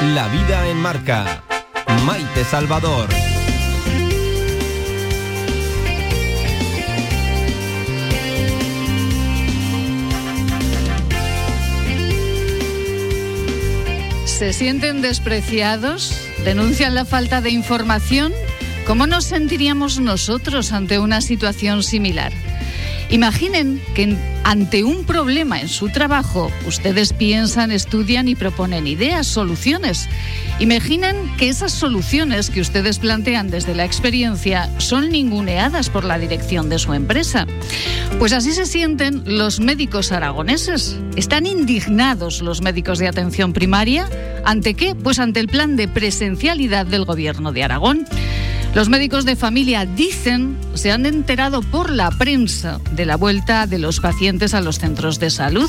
La vida en marca. Maite Salvador. ¿Se sienten despreciados? ¿Denuncian la falta de información? ¿Cómo nos sentiríamos nosotros ante una situación similar? Imaginen que ante un problema en su trabajo, ustedes piensan, estudian y proponen ideas, soluciones. Imaginen que esas soluciones que ustedes plantean desde la experiencia son ninguneadas por la dirección de su empresa. Pues así se sienten los médicos aragoneses. Están indignados los médicos de atención primaria. ¿Ante qué? Pues ante el plan de presencialidad del gobierno de Aragón. Los médicos de familia dicen se han enterado por la prensa de la vuelta de los pacientes a los centros de salud.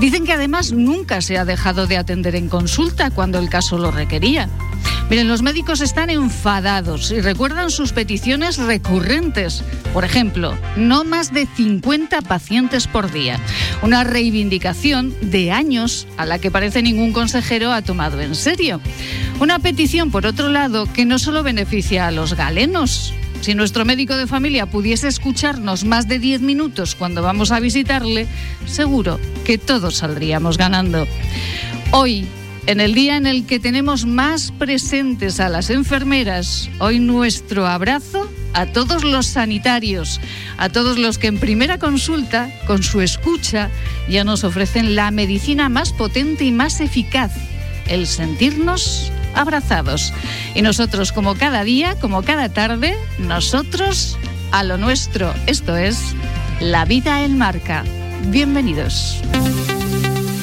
Dicen que además nunca se ha dejado de atender en consulta cuando el caso lo requería. Miren, los médicos están enfadados y recuerdan sus peticiones recurrentes. Por ejemplo, no más de 50 pacientes por día. Una reivindicación de años a la que parece ningún consejero ha tomado en serio. Una petición, por otro lado, que no solo beneficia a los galenos, si nuestro médico de familia pudiese escucharnos más de 10 minutos cuando vamos a visitarle, seguro que todos saldríamos ganando. Hoy, en el día en el que tenemos más presentes a las enfermeras, hoy nuestro abrazo a todos los sanitarios, a todos los que en primera consulta, con su escucha, ya nos ofrecen la medicina más potente y más eficaz, el sentirnos abrazados. Y nosotros, como cada día, como cada tarde, nosotros a lo nuestro. Esto es La vida en marca. Bienvenidos.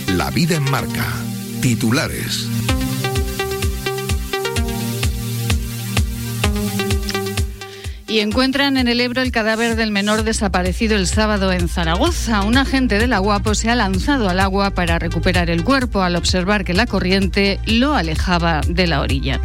La vida en marca. Titulares. Y encuentran en el Ebro el cadáver del menor desaparecido el sábado en Zaragoza. Un agente de la Guapo se ha lanzado al agua para recuperar el cuerpo al observar que la corriente lo alejaba de la orilla.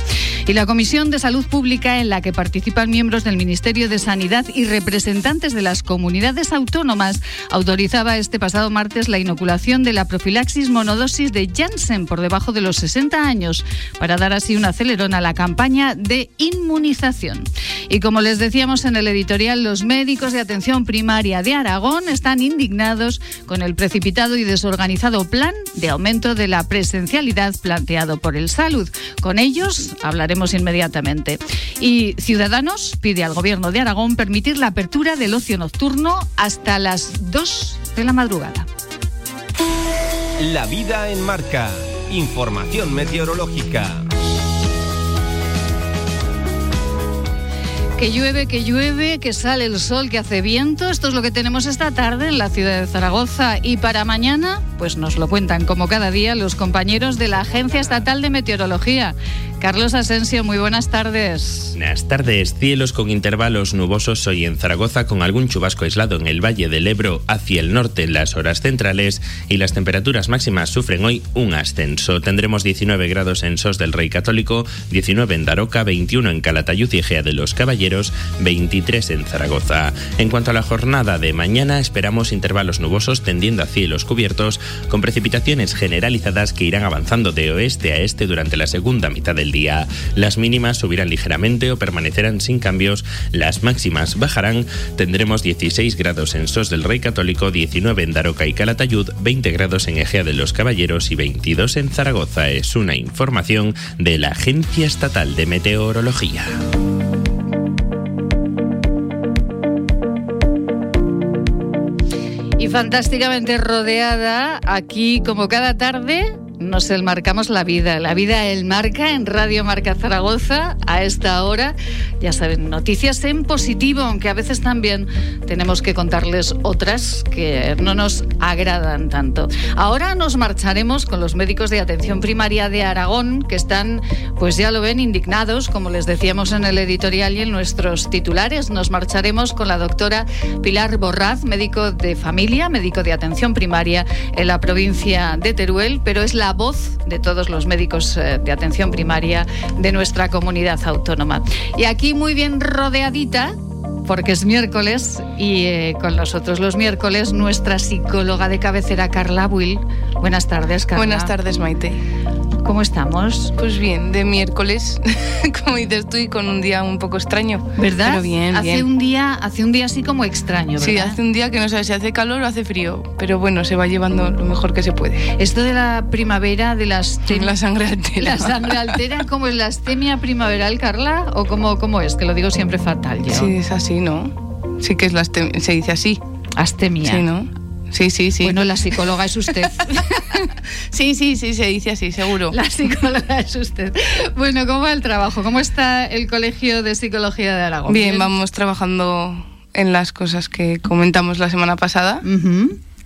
Y la Comisión de Salud Pública, en la que participan miembros del Ministerio de Sanidad y representantes de las comunidades autónomas, autorizaba este pasado martes la inoculación de la profilaxis monodosis de Janssen por debajo de los 60 años, para dar así un acelerón a la campaña de inmunización. Y como les decía, decíamos en el editorial, los médicos de atención primaria de Aragón están indignados con el precipitado y desorganizado plan de aumento de la presencialidad planteado por el Salud. Con ellos hablaremos inmediatamente. Y Ciudadanos pide al Gobierno de Aragón permitir la apertura del ocio nocturno hasta las 2 de la madrugada. La vida en marca. Información meteorológica. Que llueve, que llueve, que sale el sol, que hace viento. Esto es lo que tenemos esta tarde en la ciudad de Zaragoza. Y para mañana, pues nos lo cuentan como cada día los compañeros de la Agencia Estatal de Meteorología. Carlos Asensio, muy buenas tardes. Buenas tardes. Cielos con intervalos nubosos hoy en Zaragoza con algún chubasco aislado en el Valle del Ebro hacia el norte en las horas centrales y las temperaturas máximas sufren hoy un ascenso. Tendremos 19 grados en Sos del Rey Católico, 19 en Daroca, 21 en Calatayud y Egea de los Caballeros, 23 en Zaragoza. En cuanto a la jornada de mañana, esperamos intervalos nubosos tendiendo a cielos cubiertos con precipitaciones generalizadas que irán avanzando de oeste a este durante la segunda mitad del día. Las mínimas subirán ligeramente o permanecerán sin cambios, las máximas bajarán, tendremos 16 grados en Sos del Rey Católico, 19 en Daroca y Calatayud, 20 grados en Egea de los Caballeros y 22 en Zaragoza. Es una información de la Agencia Estatal de Meteorología. Fantásticamente rodeada aquí como cada tarde nos marcamos la vida, la vida el marca en Radio Marca Zaragoza a esta hora. Ya saben, noticias en positivo, aunque a veces también tenemos que contarles otras que no nos agradan tanto. Ahora nos marcharemos con los médicos de atención primaria de Aragón, que están, pues ya lo ven, indignados, como les decíamos en el editorial y en nuestros titulares. Nos marcharemos con la doctora Pilar Borraz, médico de familia, médico de atención primaria en la provincia de Teruel, pero es la voz de todos los médicos eh, de atención primaria de nuestra comunidad autónoma. Y aquí muy bien rodeadita porque es miércoles y eh, con nosotros los miércoles nuestra psicóloga de cabecera Carla Will. Buenas tardes, Carla. Buenas tardes, Maite. ¿cómo estamos? Pues bien, de miércoles, como dices tú, y con un día un poco extraño. ¿Verdad? Pero bien, hace bien. un día, hace un día así como extraño, ¿verdad? Sí, hace un día que no sabes si hace calor o hace frío, pero bueno, se va llevando lo mejor que se puede. Esto de la primavera, de las La sangre altera. La sangre altera, ¿cómo es la astemia primaveral, Carla? ¿O cómo, cómo es? Que lo digo siempre fatal yo. Sí, es así, ¿no? Sí que es la se dice así. Astemia. Sí, ¿no? Sí, sí, sí. Bueno, la psicóloga es usted. sí, sí, sí, se dice así, seguro. La psicóloga es usted. Bueno, ¿cómo va el trabajo? ¿Cómo está el Colegio de Psicología de Aragón? Bien, vamos trabajando en las cosas que comentamos la semana pasada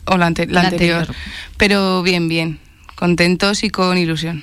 o la, ante- la La anterior. anterior. Pero bien, bien. Contentos y con ilusión.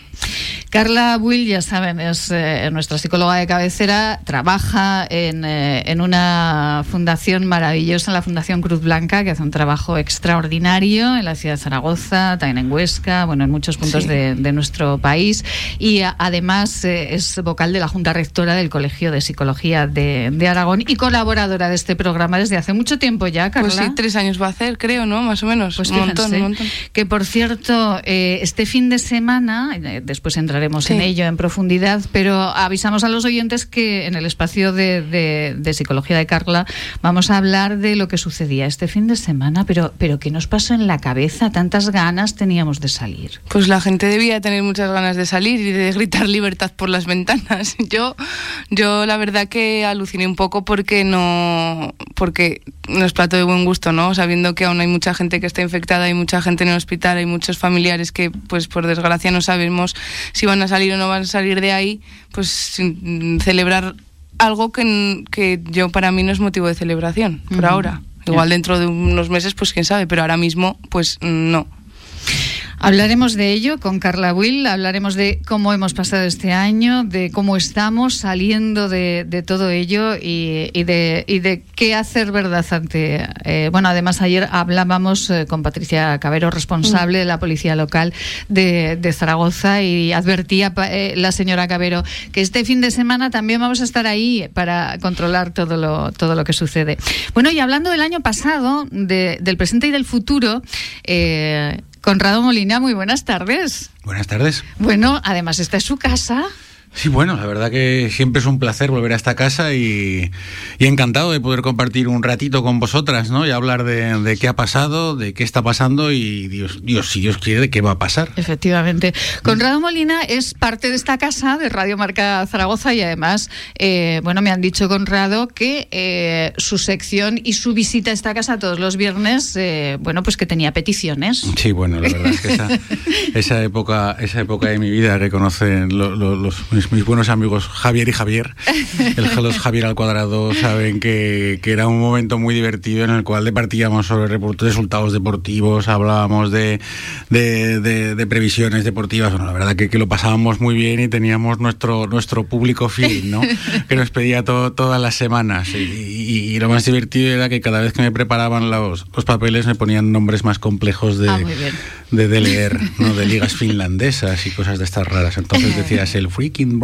Carla Will, ya saben, es eh, nuestra psicóloga de cabecera, trabaja en, eh, en una fundación maravillosa, la Fundación Cruz Blanca, que hace un trabajo extraordinario en la ciudad de Zaragoza, también en Huesca, bueno, en muchos puntos Sí. de, de nuestro país. Y a- además eh, es vocal de la Junta Rectora del Colegio de Psicología de, de Aragón y colaboradora de este programa desde hace mucho tiempo ya, Carla. Pues sí, tres años va a hacer, creo, ¿no? Más o menos. Pues un montón, un montón. Que por cierto, eh, este fin de semana, eh, después entraremos Sí. en ello en profundidad, pero avisamos a los oyentes que en el espacio de, de- de psicología de Carla vamos a hablar de lo que sucedía este fin de semana, pero, pero ¿qué nos pasó en la cabeza? Tantas ganas teníamos de salir. Pues la gente debía tener muchas ganas de salir y de gritar libertad por las ventanas. Yo, yo la verdad que aluciné un poco porque no, porque no es plato de buen gusto, ¿no? Sabiendo que aún hay mucha gente que está infectada, hay mucha gente en el hospital, hay muchos familiares que, pues por desgracia, no sabemos si van a salir o no van a salir de ahí, pues sin- celebrar algo que, que yo para mí no es motivo de celebración por ahora. Igual dentro de unos meses, pues quién sabe, pero ahora mismo, pues no. Hablaremos de ello con Carla Will, hablaremos de cómo hemos pasado este año, de cómo estamos saliendo de, todo ello y, de, y de qué hacer verdad ante... eh, bueno, además ayer hablábamos eh, con Patricia Cabero, responsable de la Policía Local de, de Zaragoza y advertía eh, la señora Cabero que este fin de semana también vamos a estar ahí para controlar todo lo, todo lo que sucede. Bueno, y hablando del año pasado, de- del presente y del futuro, eh, Conrado Molina, muy buenas tardes. Buenas tardes. Bueno, además esta es su casa. Sí, bueno, la verdad que siempre es un placer volver a esta casa y, y encantado de poder compartir un ratito con vosotras, ¿no? Y hablar de, de qué ha pasado, de qué está pasando y Dios, Dios, si Dios quiere, de qué va a pasar. Efectivamente. Conrado Molina es parte de esta casa de Radio Marca Zaragoza y además, eh, bueno, me han dicho Conrado que eh, su sección y su visita a esta casa todos los viernes, eh, bueno, pues que tenía peticiones. Sí, bueno, la verdad es que esa, esa época, esa época de mi vida que conocen lo- lo- los, mis, mis buenos amigos Javier y Javier, el los Javier al cuadrado, saben que, que era un momento muy divertido en el cual departíamos sobre resultados deportivos, hablábamos de, de, de- de previsiones deportivas. Bueno, la verdad que, que lo pasábamos muy bien y teníamos nuestro, nuestro público fiel, ¿no? que nos pedía todo, todas las semanas. Y, y- y lo más divertido era que cada vez que me preparaban los, los papeles me ponían nombres más complejos de, Ah, de, de leer, ¿no? de ligas finlandesas y cosas de estas raras. Entonces decías el freaking.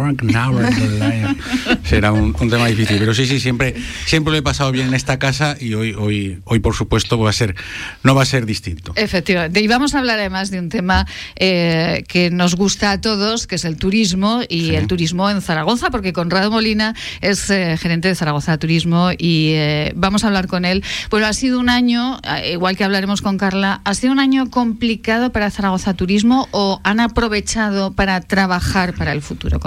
Será un, un tema difícil. Pero sí, sí, siempre, siempre lo he pasado bien en esta casa y hoy, hoy, hoy por supuesto, va a ser, no va a ser distinto. Efectivamente. Y vamos a hablar además de un tema eh, que nos gusta a todos, que es el turismo y Sí. el turismo en Zaragoza, porque Conrado Molina es eh, gerente de Zaragoza Turismo y eh, vamos a hablar con él. Bueno, ha sido un año, igual que hablaremos con Carla, ¿ha sido un año complicado para Zaragoza Turismo o han aprovechado para trabajar para el futuro,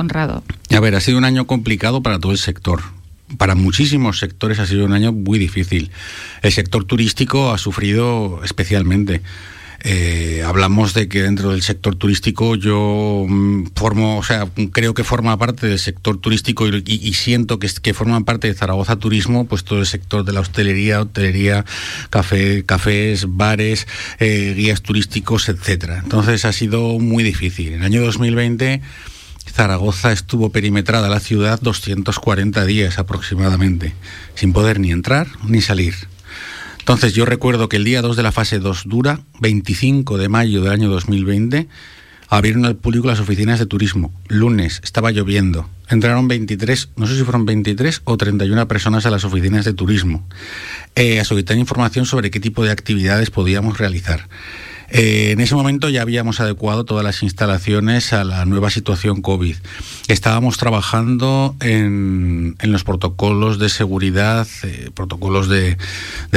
A ver, ha sido un año complicado para todo el sector. Para muchísimos sectores ha sido un año muy difícil. El sector turístico ha sufrido especialmente. Eh, hablamos de que dentro del sector turístico yo mm, formo, o sea, creo que forma parte del sector turístico y, siento que, que forman parte de Zaragoza Turismo, pues todo el sector de la hostelería, hotelería, café, cafés, bares, eh, guías turísticos, etcétera. Entonces ha sido muy difícil. En el año 2020 Zaragoza estuvo perimetrada la ciudad 240 días aproximadamente, sin poder ni entrar ni salir. Entonces yo recuerdo que el día 2 de la fase 2 dura, 25 de mayo del año 2020, abrieron al público las oficinas de turismo. Lunes, estaba lloviendo. Entraron 23, no sé si fueron 23 o 31 personas a las oficinas de turismo, eh, a solicitar información sobre qué tipo de actividades podíamos realizar. Eh, en ese momento ya habíamos adecuado todas las instalaciones a la nueva situación COVID. Estábamos trabajando en, los protocolos de seguridad, eh, protocolos de,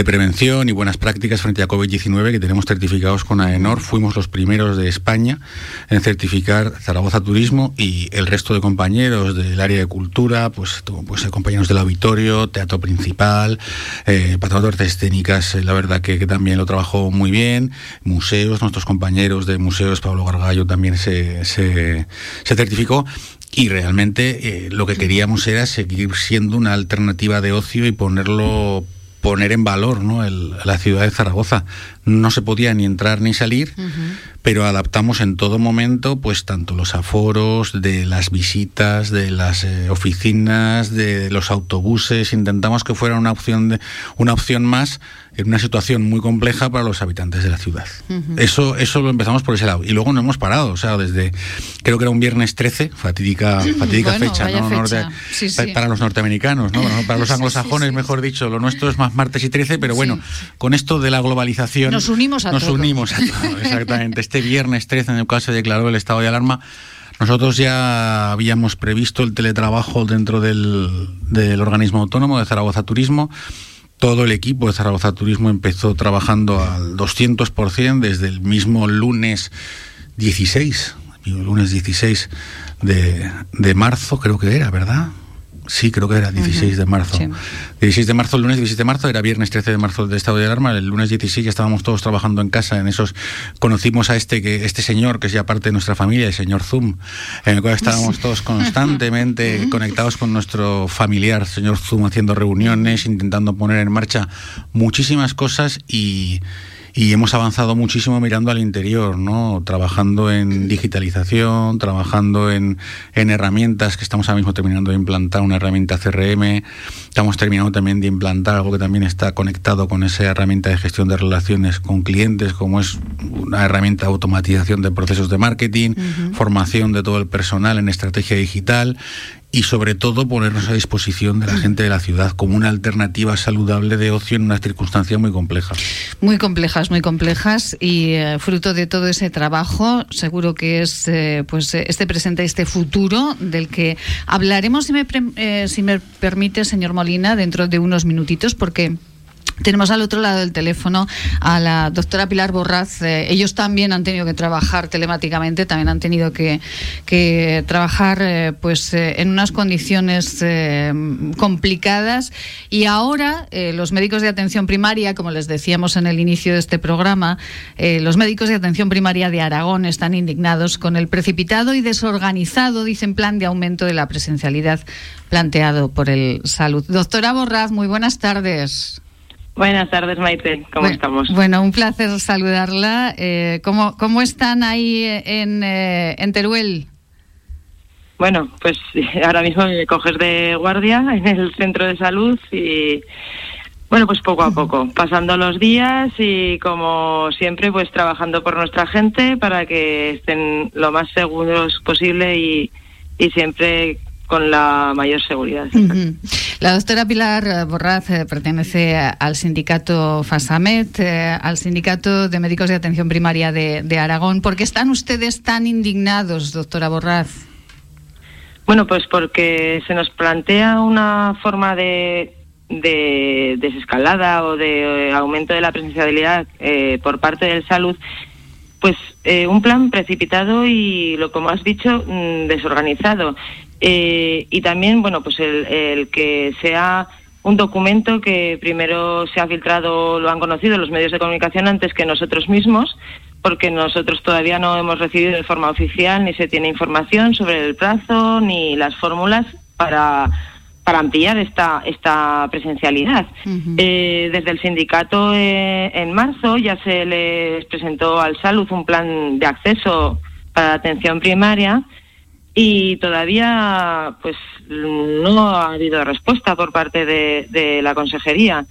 prevención y buenas prácticas frente a COVID-19 que tenemos certificados con AENOR. Fuimos los primeros de España en certificar Zaragoza Turismo y el resto de compañeros del área de cultura, pues, pues compañeros del auditorio, teatro principal, eh, de artes escénicas, la verdad que, también lo trabajó muy bien, museos nuestros compañeros de museos, Pablo Gargallo también se, se, certificó y realmente eh, lo que queríamos era seguir siendo una alternativa de ocio y ponerlo poner en valor ¿no? la ciudad de Zaragoza. No se podía ni entrar ni salir, pero adaptamos en todo momento, pues tanto los aforos, de las visitas, de las eh, oficinas, de los autobuses. Intentamos que fuera una opción de, una opción más en una situación muy compleja para los habitantes de la ciudad. Eso eso lo empezamos por ese lado. Y luego no hemos parado, o sea, desde, creo que era un viernes 13, fatídica, fatídica fecha, ¿no? para los norteamericanos, ¿no? para los anglosajones, mejor dicho, lo nuestro es más martes y 13, pero bueno, con esto de la globalización... Nos unimos a Nos unimos a todo, exactamente. Este viernes 13, en el cual se declaró el estado de alarma, nosotros ya habíamos previsto el teletrabajo dentro del, del organismo autónomo de Zaragoza Turismo todo el equipo de Zaragoza Turismo empezó trabajando al 200% desde el mismo lunes 16, el lunes 16 de, de marzo creo que era, ¿verdad? Sí, creo que era 16 de marzo. 16 de marzo, el lunes 16 de marzo, era viernes 13 de marzo de estado de alarma, el lunes 16 ya estábamos todos trabajando en casa, en esos conocimos a este que este señor que es ya parte de nuestra familia, el señor Zoom, en el cual estábamos todos constantemente conectados con nuestro familiar, señor Zoom, haciendo reuniones, intentando poner en marcha muchísimas cosas y y hemos avanzado muchísimo mirando al interior, ¿no? Trabajando en digitalización, trabajando en, en herramientas que estamos ahora mismo terminando de implantar, una herramienta CRM, estamos terminando también de implantar algo que también está conectado con esa herramienta de gestión de relaciones con clientes, como es una herramienta de automatización de procesos de marketing, formación de todo el personal en estrategia digital y sobre todo ponernos a disposición de la gente de la ciudad como una alternativa saludable de ocio en una circunstancia muy compleja. Muy complejas, muy complejas y eh, fruto de todo ese trabajo seguro que es eh, pues este presente, este futuro del que hablaremos si me, eh, si me permite, señor Molina, dentro de unos minutitos porque tenemos al otro lado del teléfono a la doctora Pilar Borraz. Eh, ellos también han tenido que trabajar telemáticamente, también han tenido que, trabajar eh, pues eh, en unas condiciones complicadas y ahora los médicos de atención primaria, como les decíamos en el inicio de este programa, los médicos de atención primaria de Aragón están indignados con el precipitado y desorganizado, dicen, plan de aumento de la presencialidad planteado por el salud. Doctora Borraz, muy buenas tardes. Buenas tardes, Maite. ¿Cómo estamos? Bueno, un placer saludarla. Eh, ¿cómo, ¿Cómo están ahí en, eh, en Teruel? Bueno, pues ahora mismo me coges de guardia en el centro de salud y bueno, pues poco a poco, pasando los días y como siempre, pues trabajando por nuestra gente para que estén lo más seguros posible y, y siempre con la mayor seguridad. La doctora Pilar Borraz eh, pertenece al sindicato FASAMET, eh, al sindicato de médicos de atención primaria de, Aragón. ¿Por qué están ustedes tan indignados, doctora Borraz? Bueno, pues porque se nos plantea una forma de, desescalada o de eh, aumento de la presencialidad por parte del salud pues un plan precipitado y, lo como has dicho, mm, desorganizado. Eh, y también, bueno, pues el, que sea un documento que primero se ha filtrado, lo han conocido los medios de comunicación antes que nosotros mismos, porque nosotros todavía no hemos recibido de forma oficial ni se tiene información sobre el plazo ni las fórmulas para para ampliar esta esta presencialidad. Eh, desde el sindicato eh, en marzo ya se les presentó al Salud un plan de acceso para la atención primaria y todavía pues no ha habido respuesta por parte de, la consejería.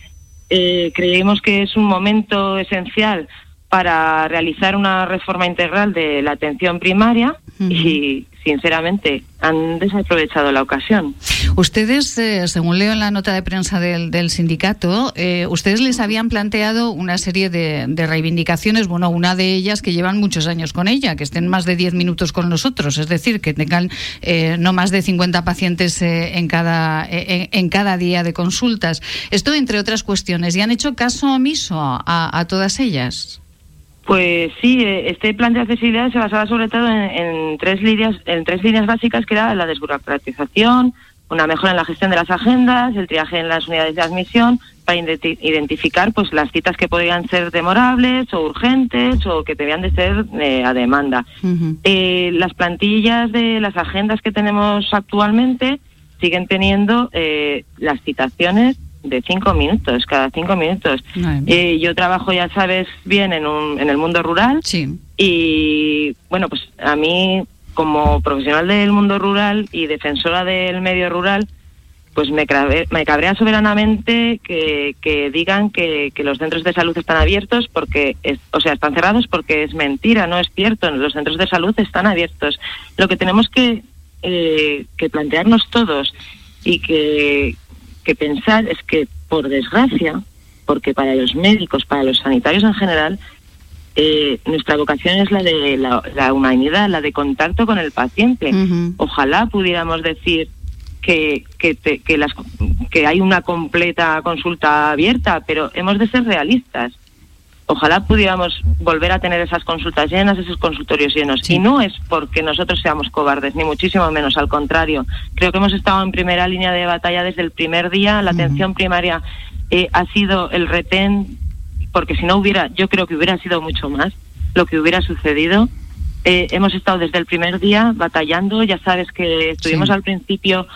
Eh, creemos que es un momento esencial para realizar una reforma integral de la atención primaria y sinceramente han desaprovechado la ocasión. Ustedes, eh, según leo en la nota de prensa del, sindicato, eh, ustedes les habían planteado una serie de, reivindicaciones, bueno, una de ellas que llevan muchos años con ella, que estén más de 10 minutos con nosotros, es decir, que tengan eh, no más de 50 pacientes eh, en, cada, en, en, cada día de consultas. Esto, entre otras cuestiones, ¿y han hecho caso omiso a, a todas ellas? Pues sí, este plan de accesibilidad se basaba sobre todo en, en, tres líneas, en tres líneas básicas que era la desburocratización, una mejora en la gestión de las agendas, el triaje en las unidades de admisión para identificar pues las citas que podían ser demorables o urgentes o que debían de ser eh, a demanda. Uh -huh. eh, las plantillas de las agendas que tenemos actualmente siguen teniendo eh, las citaciones de cinco minutos, cada cinco minutos. Eh, yo trabajo, ya sabes, bien en, un, en el mundo rural sí. y bueno, pues a mí como profesional del mundo rural y defensora del medio rural, pues me, me cabrea soberanamente que, que digan que, que, los centros de salud están abiertos porque, es, o sea, están cerrados porque es mentira, no es cierto. Los centros de salud están abiertos. Lo que tenemos que, eh, que plantearnos todos y que, que pensar es que, por desgracia, porque para los médicos, para los sanitarios en general, eh, nuestra vocación es la de la, la, humanidad, la de contacto con el paciente. Uh -huh. Ojalá pudiéramos decir que, que, te, que, las, que hay una completa consulta abierta, pero hemos de ser realistas. Ojalá pudiéramos volver a tener esas consultas llenas, esos consultorios llenos. Sí. Y no es porque nosotros seamos cobardes, ni muchísimo menos, al contrario. Creo que hemos estado en primera línea de batalla desde el primer día. La uh -huh. atención primaria eh, ha sido el retén porque si no hubiera, yo creo que hubiera sido mucho más lo que hubiera sucedido. Eh, hemos estado desde el primer día batallando, ya sabes que estuvimos sí. al principio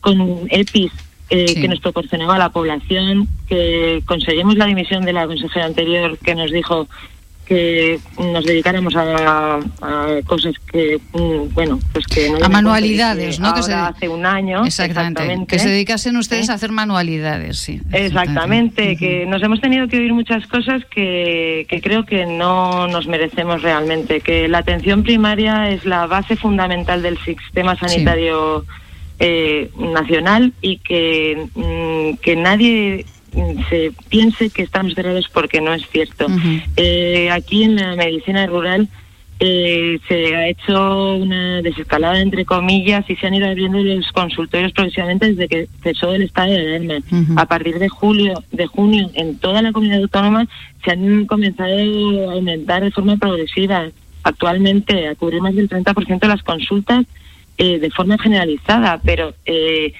con EPIs eh, sí. que nos proporcionaba la población, que conseguimos la dimisión de la consejera anterior que nos dijo que nos dedicáramos a, a cosas que, mm, bueno, pues que... No a manualidades, ¿no? Que se, hace un año. Exactamente, exactamente. Que se dedicasen ustedes ¿Eh? a hacer manualidades, sí. Exactamente, uh -huh. que nos hemos tenido que oír muchas cosas que, que creo que no nos merecemos realmente, que la atención primaria es la base fundamental del sistema sanitario sí. Eh, nacional y que, mm, que nadie se piense que estamos cerrados porque no es cierto. Uh -huh. eh, aquí en la medicina rural eh, se ha hecho una desescalada entre comillas y se han ido abriendo los consultorios progresivamente desde que cesó el estado de alarma. Uh -huh. A partir de julio, de junio, en toda la comunidad autónoma se han comenzado a aumentar de forma progresiva. Actualmente a cubrir más del 30% de las consultas eh, de forma generalizada, pero eh,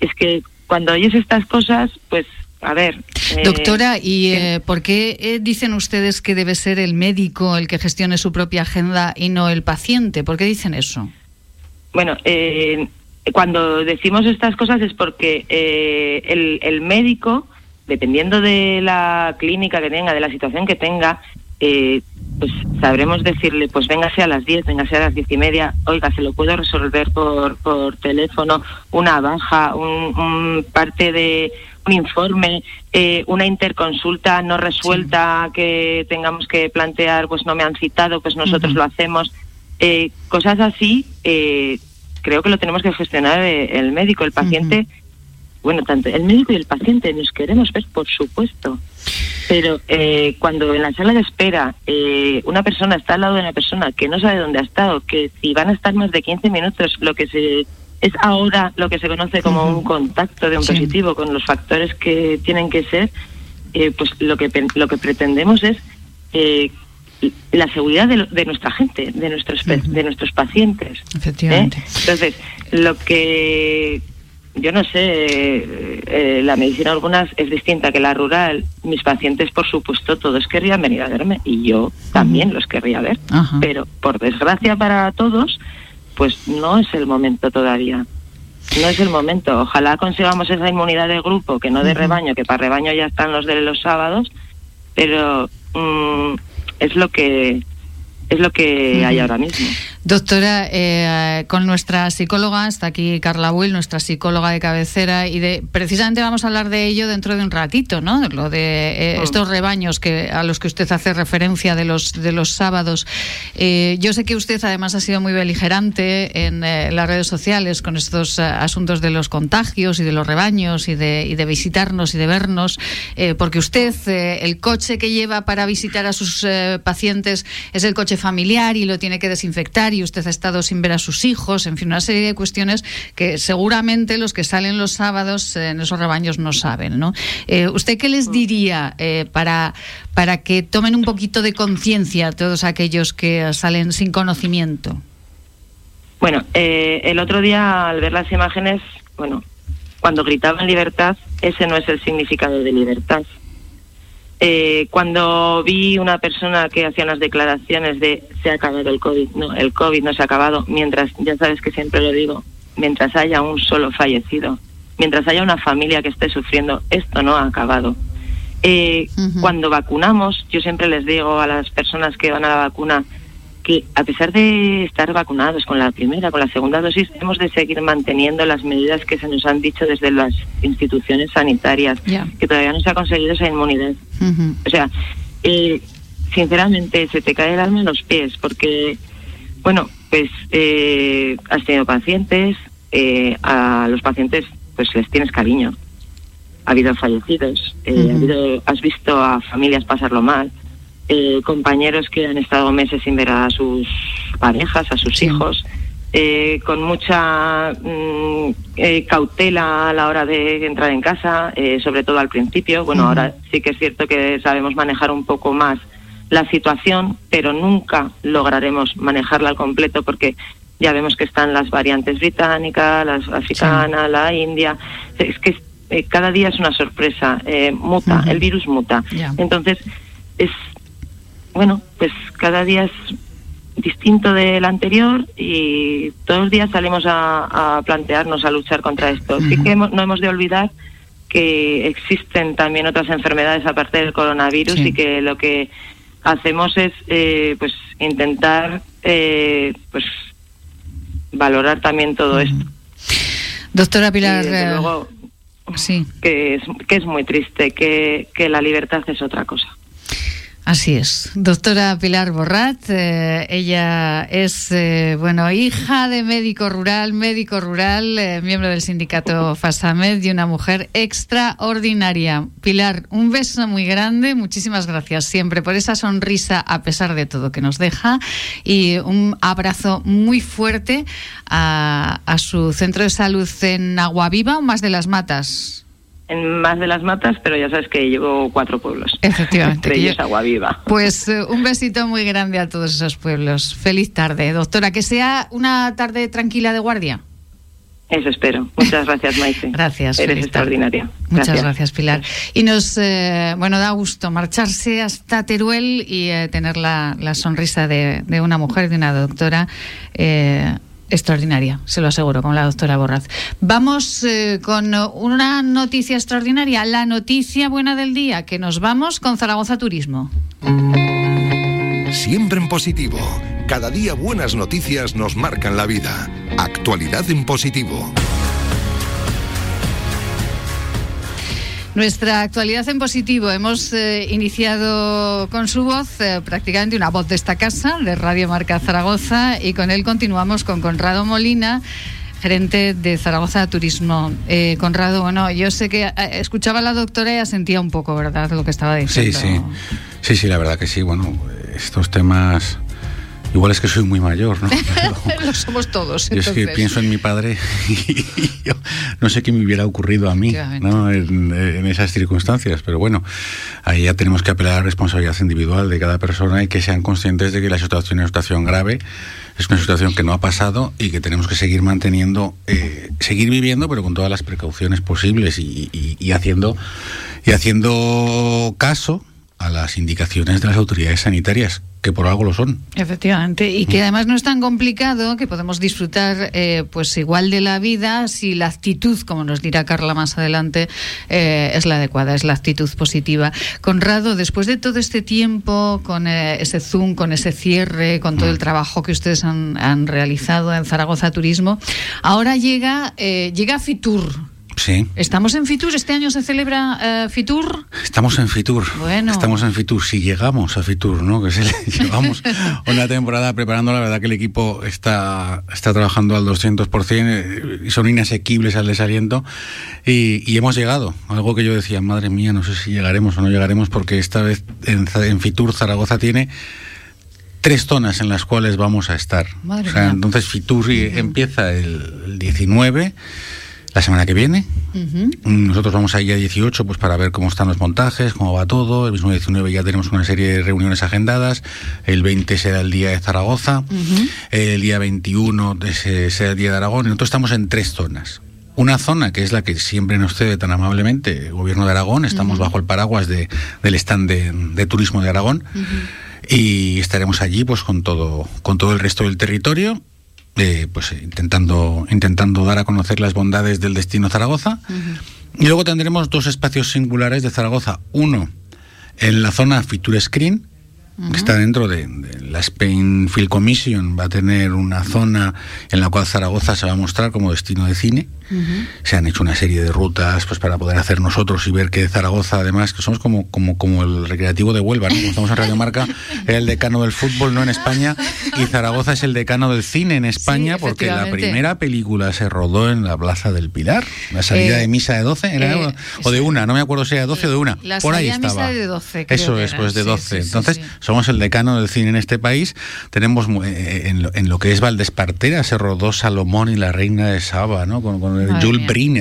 es que cuando oyes estas cosas, pues a ver. Eh, Doctora, ¿y eh, por qué eh, dicen ustedes que debe ser el médico el que gestione su propia agenda y no el paciente? ¿Por qué dicen eso? Bueno, eh, cuando decimos estas cosas es porque eh, el, el, médico, dependiendo de la clínica que tenga, de la situación que tenga, eh, pues sabremos decirle, pues véngase a las 10, véngase a las diez y media, oiga, se lo puedo resolver por, por teléfono, una baja, un, un parte de un informe, eh, una interconsulta no resuelta sí. que tengamos que plantear, pues no me han citado, pues nosotros uh -huh. lo hacemos. Eh, cosas así, eh, creo que lo tenemos que gestionar eh, el médico, el paciente. Uh -huh. Bueno, tanto el médico y el paciente nos queremos ver, por supuesto. Pero eh, cuando en la sala de espera eh, una persona está al lado de una persona que no sabe dónde ha estado, que si van a estar más de 15 minutos, lo que se es ahora lo que se conoce como uh -huh. un contacto de un sí. positivo con los factores que tienen que ser, eh, pues lo que lo que pretendemos es eh, la seguridad de, de, nuestra gente, de nuestros uh -huh. de nuestros pacientes. Efectivamente. ¿eh? Entonces, lo que yo no sé, eh, la medicina algunas es distinta que la rural. Mis pacientes, por supuesto, todos querrían venir a verme y yo también los querría ver. Pero, por desgracia para todos, pues no es el momento todavía. No es el momento. Ojalá consigamos esa inmunidad de grupo, que no de rebaño, que para rebaño ya están los de los sábados, pero mmm, es lo que es lo que hay ahora mismo. Doctora, eh, con nuestra psicóloga, está aquí Carla Will, nuestra psicóloga de cabecera, y de precisamente vamos a hablar de ello dentro de un ratito, ¿no? Lo de eh, mm. estos rebaños que a los que usted hace referencia de los de los sábados. Eh, yo sé que usted además ha sido muy beligerante en las redes sociales con estos asuntos de los contagios y de los rebaños y de, y de visitarnos y de vernos, porque usted el coche que lleva para visitar a sus pacientes es el coche familiar y lo tiene que desinfectar y usted ha estado sin ver a sus hijos, en fin, una serie de cuestiones que seguramente los que salen los sábados en esos rebaños no saben, ¿no? Eh, ¿Usted qué les diría eh, para, para que tomen un poquito de conciencia todos aquellos que salen sin conocimiento? Bueno, eh, el otro día al ver las imágenes, bueno, cuando gritaban libertad, ese no es el significado de libertad. Eh, cuando vi una persona que hacía unas declaraciones de se ha acabado el COVID, no, el COVID no se ha acabado, mientras, ya sabes que siempre lo digo, mientras haya un solo fallecido, mientras haya una familia que esté sufriendo, esto no ha acabado. Eh, Cuando vacunamos, yo siempre les digo a las personas que van a la vacuna, que a pesar de estar vacunados con la primera, con la segunda dosis, hemos de seguir manteniendo las medidas que se nos han dicho desde las instituciones sanitarias, que todavía no se ha conseguido esa inmunidad. O sea, eh, sinceramente se te cae el alma en los pies, porque, bueno, pues eh, has tenido pacientes, eh, a los pacientes pues les tienes cariño. Ha habido fallecidos, ha habido, has visto a familias pasarlo mal eh, compañeros que han estado meses sin ver a sus parejas, a sus hijos, eh, con mucha mm, eh, cautela a la hora de entrar en casa, sobre todo al principio. Bueno, ahora sí que es cierto que sabemos manejar un poco más la situación, pero nunca lograremos manejarla al completo porque ya vemos que están las variantes británicas, las africanas, la india. Es que cada día es una sorpresa, muta, el virus muta. Entonces, es bueno, pues cada día es distinto del anterior y todos los días salimos a, plantearnos a luchar contra esto. Sí que no hemos de olvidar que existen también otras enfermedades aparte del coronavirus y que lo que hacemos es eh, pues intentar eh, pues valorar también todo esto. Doctora Pilar, eh, sí. que es, que es muy triste, que, que la libertad es otra cosa. Así es. Doctora Pilar Borrat, eh, ella es, eh, bueno, hija de médico rural, médico rural, eh, miembro del sindicato FASAMED y una mujer extraordinaria. Pilar, un beso muy grande, muchísimas gracias siempre por esa sonrisa a pesar de todo que nos deja y un abrazo muy fuerte a, a su centro de salud en Aguaviva o más de las Matas en más de las matas, pero ya sabes que llevo cuatro pueblos. Efectivamente. Entre ellos Agua Viva. Pues eh, un besito muy grande a todos esos pueblos. Feliz tarde, doctora. Que sea una tarde tranquila de guardia. Eso espero. Muchas gracias, Maite. Gracias. Eres extraordinaria. Muchas gracias, Pilar. Y nos, eh, bueno, da gusto marcharse hasta Teruel y eh, tener la, la sonrisa de, de, una mujer, de una doctora extraordinaria, se lo aseguro, con la doctora Borraz. Vamos eh, con una noticia extraordinaria, la noticia buena del día, que nos vamos con Zaragoza Turismo. Siempre en positivo. Cada día buenas noticias nos marcan la vida. Actualidad en positivo. Nuestra actualidad en positivo. Hemos eh, iniciado con su voz, eh, prácticamente una voz de esta casa, de Radio Marca Zaragoza, y con él continuamos con Conrado Molina gerente de Zaragoza Turismo. Eh, Conrado, bueno, yo sé que escuchaba a la doctora y sentía un poco, ¿verdad?, lo que estaba diciendo. Sí, sí. Sí, sí, la verdad que sí. Bueno, estos temas Igual es que soy muy mayor, ¿no? Lo somos todos. Yo es que pienso en mi padre y yo no sé qué me hubiera ocurrido a mí ¿no? en, esas circunstancias, pero bueno, ahí ya tenemos que apelar a la responsabilidad individual de cada persona y que sean conscientes de que la situación es una situación grave, es una situación que no ha pasado y que tenemos que seguir manteniendo, eh, seguir viviendo, pero con todas las precauciones posibles y, y haciendo, y haciendo caso a las indicaciones de las autoridades sanitarias que por algo lo son. Efectivamente, y que además no es tan complicado, que podemos disfrutar eh, pues igual de la vida si la actitud, como nos dirá Carla más adelante, eh, es la adecuada, es la actitud positiva. Conrado, después de todo este tiempo, con eh, ese Zoom, con ese cierre, con todo el trabajo que ustedes han, han realizado en Zaragoza Turismo, ahora llega, llega Fitur Sí. ¿Estamos en Fitur? ¿Este año se celebra eh, Fitur? Estamos en Fitur. Bueno. Estamos en Fitur. Si llegamos a Fitur, ¿no? Que se llevamos una temporada preparando, la verdad que el equipo está, está trabajando al 200% eh, y son inasequibles al desaliento. Y, hemos llegado. Algo que yo decía, madre mía, no sé si llegaremos o no llegaremos, porque esta vez en, Fitur Zaragoza tiene tres zonas en las cuales vamos a estar. Madre entonces Fitur empieza el, el 19 la semana que viene. Nosotros vamos a ir a 18 pues para ver cómo están los montajes, cómo va todo. El mismo 19 ya tenemos una serie de reuniones agendadas. El 20 será el día de Zaragoza. El día 21 será el día de Aragón. Y nosotros estamos en tres zonas. Una zona que es la que siempre nos cede tan amablemente el Gobierno de Aragón. Estamos bajo el paraguas de, del stand de, turismo de Aragón. Y estaremos allí pues con todo, con todo el resto del territorio eh, pues intentando, intentando dar a conocer las bondades del destino Zaragoza. Y luego tendremos dos espacios singulares de Zaragoza. Uno en la zona Feature Screen, que está dentro de, la Spain Film Commission, va a tener una zona en la cual Zaragoza se va a mostrar como destino de cine. Se han hecho una serie de rutas pues para poder hacer nosotros y ver que Zaragoza, además, que somos como, como, como el recreativo de Huelva, ¿no? Como estamos en Radio Marca, era el decano del fútbol, no en España, y Zaragoza es el decano del cine en España, porque la primera película se rodó en la Plaza del Pilar. La salida eh, de misa de 12, era, eh, o de una, no me acuerdo si era de 12 o de una. La Por ahí estaba. Misa de 12, Eso es, pues de 12. Entonces, somos el decano del cine en este país. Tenemos eh, en lo, en lo que es Valdespartera, se rodó Salomón y la reina de Saba, ¿no? Con, con Jules Brin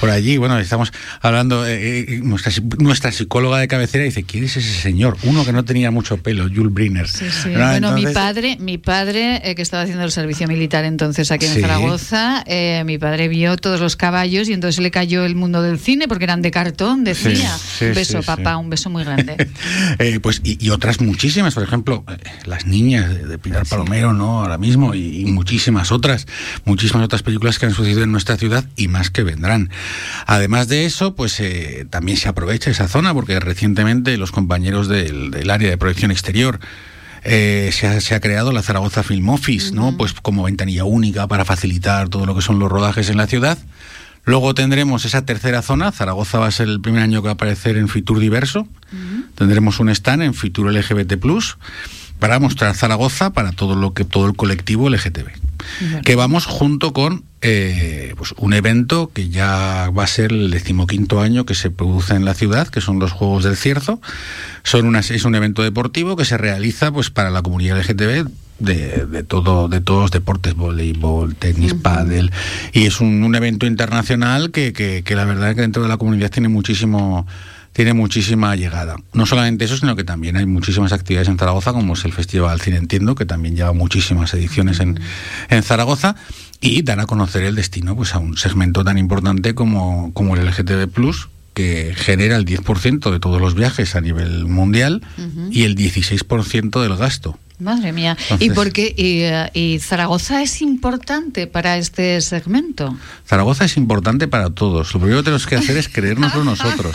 por allí. Bueno, estamos hablando, eh, eh, nuestra, psicóloga de cabecera dice, ¿quién es ese señor? Uno que no tenía mucho pelo, Jules Briner. Bueno, mi padre, mi padre eh, que estaba haciendo el servicio militar entonces aquí en Zaragoza, mi padre vio todos los caballos y entonces le cayó el mundo del cine porque eran de cartón, decía. un beso, papá, un beso muy grande. pues y, otras muchísimas, por ejemplo, Las niñas de, Pilar Palomero, ¿no? Ahora mismo, y, y muchísimas otras, muchísimas otras películas que han sucedido en nuestra ciudad y más que vendrán. Además de eso, pues eh, también se aprovecha esa zona porque recientemente los compañeros del, área de proyección exterior eh, se, ha, creado la Zaragoza Film Office, ¿no? Pues como ventanilla única para facilitar todo lo que son los rodajes en la ciudad. Luego tendremos esa tercera zona. Zaragoza va a ser el primer año que va a aparecer en Fitur Diverso. Tendremos un stand en Fitur LGBT para mostrar Zaragoza para todo lo que todo el colectivo LGTB. Que vamos junto con eh, pues un evento que ya va a ser el decimoquinto año que se produce en la ciudad, que son los Juegos del Cierzo. Son una, es un evento deportivo que se realiza pues para la comunidad LGTB de, de, todo, de todos los deportes, voleibol, tenis, pádel, y es un, un evento internacional que, que, que, la verdad es que dentro de la comunidad tiene muchísimo tiene muchísima llegada. No solamente eso, sino que también hay muchísimas actividades en Zaragoza, como es el Festival Cine Entiendo, que también lleva muchísimas ediciones en, en Zaragoza, y dar a conocer el destino pues, a un segmento tan importante como, como el LGTB Plus, que genera el 10% de todos los viajes a nivel mundial y el 16% del gasto. Madre mía. ¿Y por qué? Eh, y, Zaragoza es importante para este segmento? Zaragoza es importante para todos. Lo primero que tenemos que hacer es creérnoslo nosotros.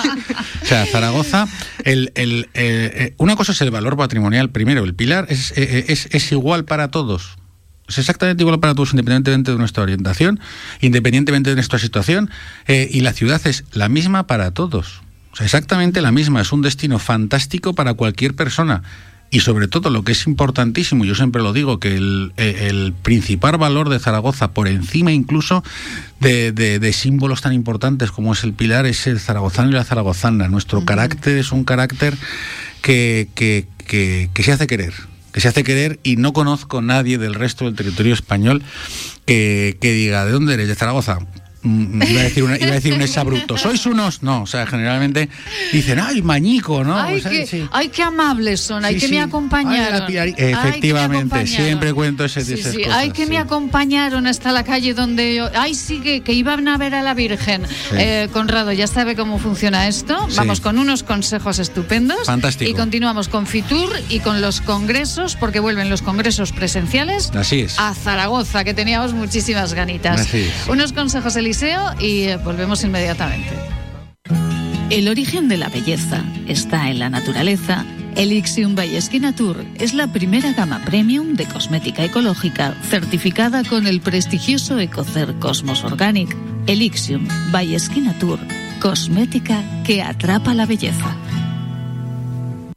O sea, Zaragoza, el, el, eh, una cosa es el valor patrimonial primero. El pilar es, eh, es, es igual para todos. Es exactamente igual para todos, independientemente de nuestra orientación, independientemente de nuestra situación, y la ciudad es la misma para todos. O sea, exactamente la misma. Es un destino fantástico para cualquier persona y sobre todo lo que es importantísimo, yo siempre lo digo, que el, eh, principal valor de Zaragoza, por encima incluso de, símbolos tan importantes como es el pilar, es el zaragozano y la zaragozana. Nuestro carácter es un carácter que, que, que, se hace querer que se hace querer y no conozco nadie del resto del territorio español que, que diga, ¿de dónde eres? De Zaragoza iba, a decir una, iba a decir un exabrupto, sois unos, no, o sea, generalmente dicen, ay, mañico, ¿no? Ay, O sea, qué, sí. ay, qué amables son, ay, Sí, que sí. me acompañaron. Ay, la Pilari- Ay, me Efectivamente, acompañaron. siempre cuento ese- Sí, esas cosas, Ay, que sí. me acompañaron hasta la calle donde yo. Ay, sí, que, que iban a ver a la Virgen. Eh, Conrado, ya sabe cómo funciona esto. Vamos con unos consejos estupendos. Fantástico. Y continuamos con Fitur y con los congresos, porque vuelven los congresos presenciales. Así es. A Zaragoza, que teníamos muchísimas ganitas. Así es. Unos consejos, Y eh, volvemos inmediatamente. El origen de la belleza está en la naturaleza. Elixium by Tour es la primera gama premium de cosmética ecológica certificada con el prestigioso Ecocer Cosmos Organic. Elixium by Tour, cosmética que atrapa la belleza.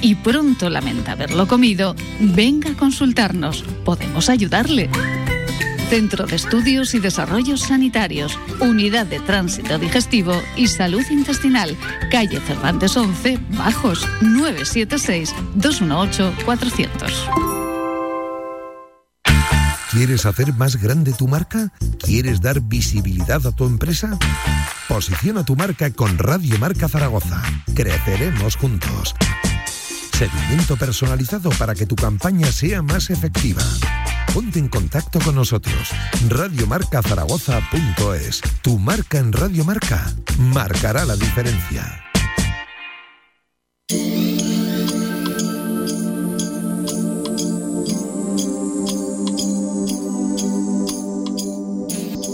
y pronto lamenta haberlo comido, venga a consultarnos. Podemos ayudarle. Centro de Estudios y Desarrollos Sanitarios, Unidad de Tránsito Digestivo y Salud Intestinal, calle Cervantes 11, Bajos, 976-218-400. ¿Quieres hacer más grande tu marca? ¿Quieres dar visibilidad a tu empresa? Posiciona tu marca con Radio Marca Zaragoza. Creceremos juntos. Seguimiento personalizado para que tu campaña sea más efectiva. Ponte en contacto con nosotros. Radiomarcazaragoza.es. Tu marca en Radio Marca marcará la diferencia.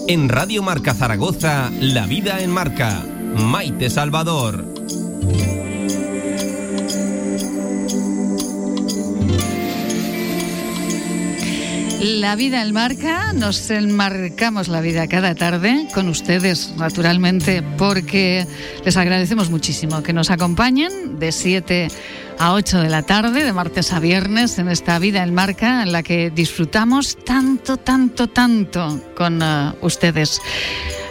En Radio Marca Zaragoza, La Vida en Marca. Maite Salvador. La vida en marca, nos enmarcamos la vida cada tarde con ustedes, naturalmente, porque les agradecemos muchísimo que nos acompañen de 7 a 8 de la tarde, de martes a viernes, en esta vida en marca en la que disfrutamos tanto, tanto, tanto con eh, ustedes.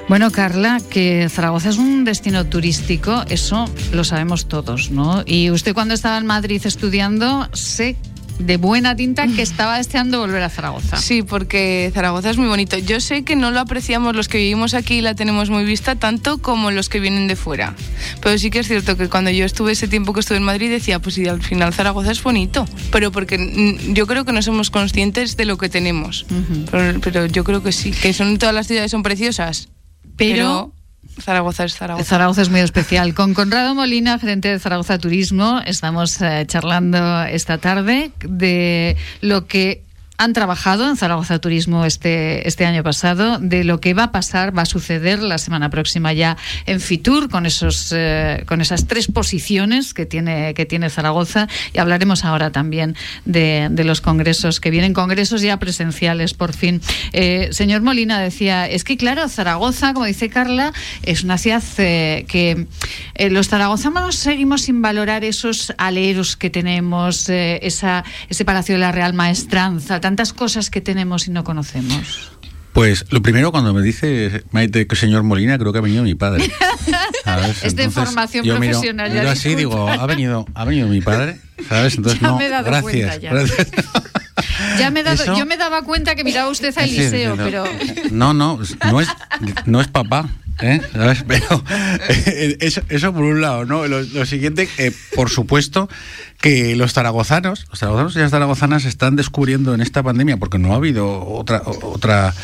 Bueno, Carla, que Zaragoza es un destino turístico, eso lo sabemos todos, ¿no? Y usted cuando estaba en Madrid estudiando, sé de buena tinta que estaba deseando volver a Zaragoza. Sí, porque Zaragoza es muy bonito. Yo sé que no lo apreciamos los que vivimos aquí y la tenemos muy vista tanto como los que vienen de fuera. Pero sí que es cierto que cuando yo estuve ese tiempo que estuve en Madrid decía, pues sí, al final Zaragoza es bonito. Pero porque yo creo que no somos conscientes de lo que tenemos. pero, pero yo creo que sí, que son todas las ciudades son preciosas. Pero- Pero Zaragoza es Zaragoza. Zaragoza es muy especial. Con Conrado Molina, gerente de Zaragoza Turismo, estamos eh, charlando esta tarde de lo que han trabajado en Zaragoza Turismo este, este año pasado, de lo que va a pasar, va a suceder la semana próxima ya en Fitur, con, esos, eh, con esas tres posiciones que tiene, que tiene Zaragoza. Y hablaremos ahora también de, los congresos, que vienen congresos ya presenciales, por fin. Eh, señor Molina decía, es que claro, Zaragoza, como dice Carla, es una ciudad eh, que los zaragozanos seguimos sin valorar esos aleros que tenemos, esa, ese Palacio de la Real Maestranza, tantas cosas que tenemos y no conocemos. Pues lo primero cuando me dice Maite que señor Molina, creo que ha venido mi padre. ¿sabes? Es de formación yo miro- profesional, ya miro así disculpa. digo, ha venido, ha venido mi padre, ¿sabes? Entonces Ya no, me he dado gracias, cuenta ya. gracias. Ya me he dado, Eso- yo me daba cuenta que miraba usted a Eliseo, no, pero No, no, no es, no es papá. ¿eh? ¿Sabes? Pero eh, eso, eso por un lado, ¿no? Lo, lo siguiente, eh, por supuesto, que los zaragozanos, los zaragozanos y las zaragozanas están descubriendo en esta pandemia, porque no ha habido otra, otra,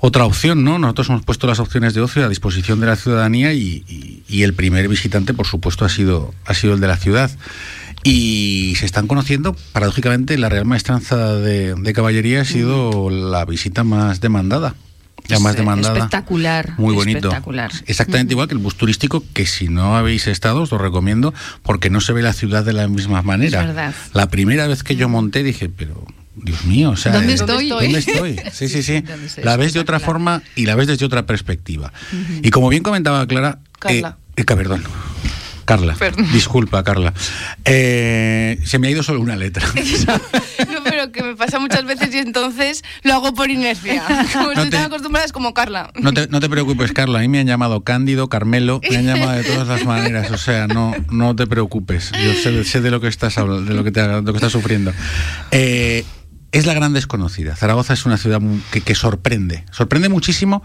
otra opción, ¿no? Nosotros hemos puesto las opciones de ocio a disposición de la ciudadanía y, y- y el primer visitante, por supuesto, ha sido, ha sido el de la ciudad. Y se están conociendo, paradójicamente, la Real Maestranza de, de Caballería ha sido la visita más demandada. La Es, más eh, demandada. espectacular, Muy bonito. espectacular. Exactamente igual que el bus turístico, que si no habéis estado, os lo recomiendo, porque no se ve la ciudad de la misma manera. Es verdad. La primera vez que yo monté dije, pero Dios mío, o sea, ¿Dónde eh, estoy? ¿Dónde estoy? Sí, sí, sí. La ves de otra forma y la ves desde otra perspectiva. Y como bien comentaba Clara, Carla. eh, eh, perdón. Carla. Disculpa, Carla. Eh, se me ha ido solo una letra. no, pero que me pasa muchas veces y entonces lo hago por inercia. Como no estoy tan acostumbrada, es como Carla. No te, no te, preocupes, Carla. A mí me han llamado Cándido, Carmelo, me han llamado de todas las maneras. O sea, no, no te preocupes. Yo sé, sé de lo que estás de lo que, te, de lo que estás sufriendo. Eh, es la gran desconocida. Zaragoza es una ciudad que, que sorprende. Sorprende muchísimo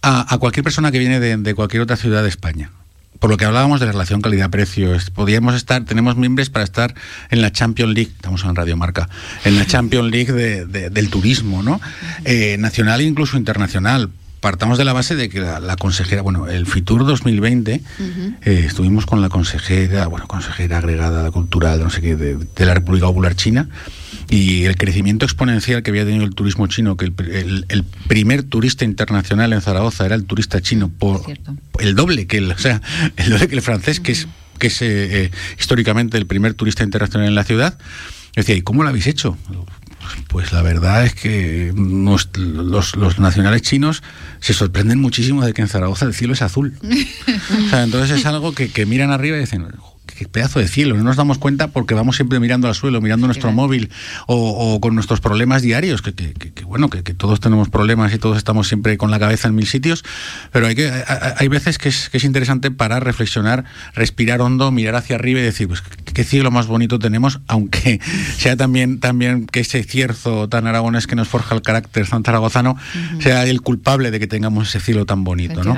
a, a, cualquier persona que viene de, de cualquier otra ciudad de España por lo que hablábamos de la relación calidad-precio, podríamos estar, tenemos miembros para estar en la Champions League, estamos en Radio Marca, en la Champions League de, de, del turismo, ¿no? Eh, nacional e incluso internacional. Partamos de la base de que la, la consejera, bueno, el FITUR 2020, uh -huh. eh, estuvimos con la consejera, bueno, consejera agregada cultural, no sé qué, de, de la República Popular China, y el crecimiento exponencial que había tenido el turismo chino, que el, el, el primer turista internacional en Zaragoza era el turista chino por el doble que el, o sea, el doble que el francés, uh -huh. que es que es eh, eh, históricamente el primer turista internacional en la ciudad. Decía, ¿y cómo lo habéis hecho? Pues la verdad es que nos, los, los, nacionales chinos se sorprenden muchísimo de que en Zaragoza el cielo es azul. o sea, entonces es algo que, que miran arriba y dicen, qué pedazo de cielo, no nos damos cuenta porque vamos siempre mirando al suelo, mirando nuestro sí, móvil o, o, con nuestros problemas diarios, que, que, que bueno, que, todos tenemos problemas y todos estamos siempre con la cabeza en mil sitios, pero hay, que, hay, hay veces que es, que es, interesante parar, reflexionar, respirar hondo, mirar hacia arriba y decir, pues qué cielo más bonito tenemos, aunque sea también, también que ese cierzo tan aragonés que nos forja el carácter tan zaragozano uh -huh. sea el culpable de que tengamos ese cielo tan bonito, ¿no?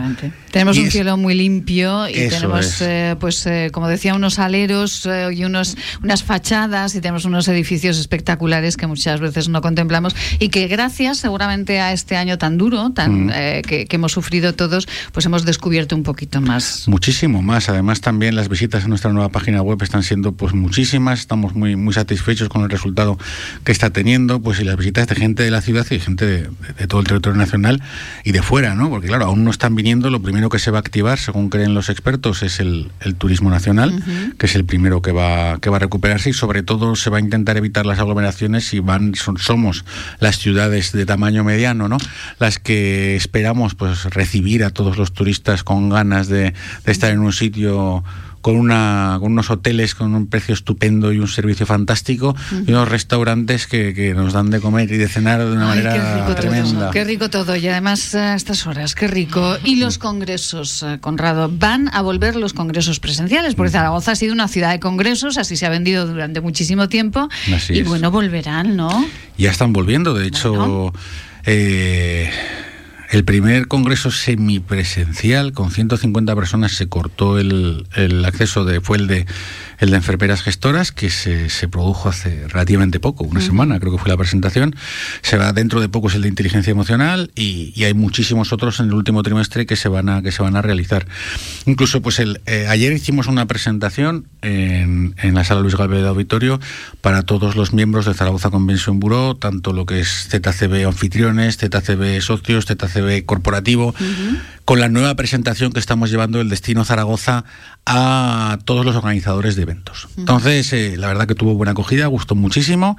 Tenemos y un es, cielo muy limpio y tenemos, eh, pues, eh, como decía, unos aleros eh, y unos, unas fachadas y tenemos unos edificios espectaculares que muchas veces no contemplamos y que gracias seguramente a este año tan duro tan mm. eh, que, que, hemos sufrido todos, pues hemos descubierto un poquito más. Muchísimo más. Además también las visitas a nuestra nueva página web están siendo pues muchísimas. Estamos muy, muy satisfechos con el resultado que está teniendo pues y las visitas de gente de la ciudad y gente de, de, de todo el territorio nacional y de fuera, ¿no? Porque claro, aún no están viniendo. Lo primero que se va a activar, según creen los expertos, es el, el turismo nacional. Uh -huh que es el primero que va, que va a recuperarse y sobre todo se va a intentar evitar las aglomeraciones y van, son, somos las ciudades de tamaño mediano, ¿no? Las que esperamos pues recibir a todos los turistas con ganas de, de estar en un sitio con, una, con unos hoteles con un precio estupendo y un servicio fantástico uh -huh. y unos restaurantes que, que, nos dan de comer y de cenar de una Ay, manera qué tremenda. Todo, qué rico todo y además a estas horas, qué rico. Y los congresos, eh, Conrado, van a volver los congresos presenciales porque Zaragoza ha sido una ciudad de congresos, así se ha vendido durante muchísimo tiempo así y es. bueno, volverán, ¿no? Ya están volviendo, de hecho... Bueno. Eh, el primer congreso semipresencial con 150 personas se cortó el, el acceso de fue el de el de enfermeras gestoras que se, se produjo hace relativamente poco, una uh -huh. semana creo que fue la presentación. Se va dentro de poco es el de inteligencia emocional y, y, hay muchísimos otros en el último trimestre que se van a que se van a realizar. Incluso pues el eh, ayer hicimos una presentación en, en la sala Luis Galvez de Auditorio para todos los miembros de Zaragoza Convention Bureau, tanto lo que es ZCB anfitriones, ZCB socios, ZCB corporativo, uh -huh. Con la nueva presentación que estamos llevando el destino Zaragoza a todos los organizadores de eventos. Entonces, eh, la verdad que tuvo buena acogida, gustó muchísimo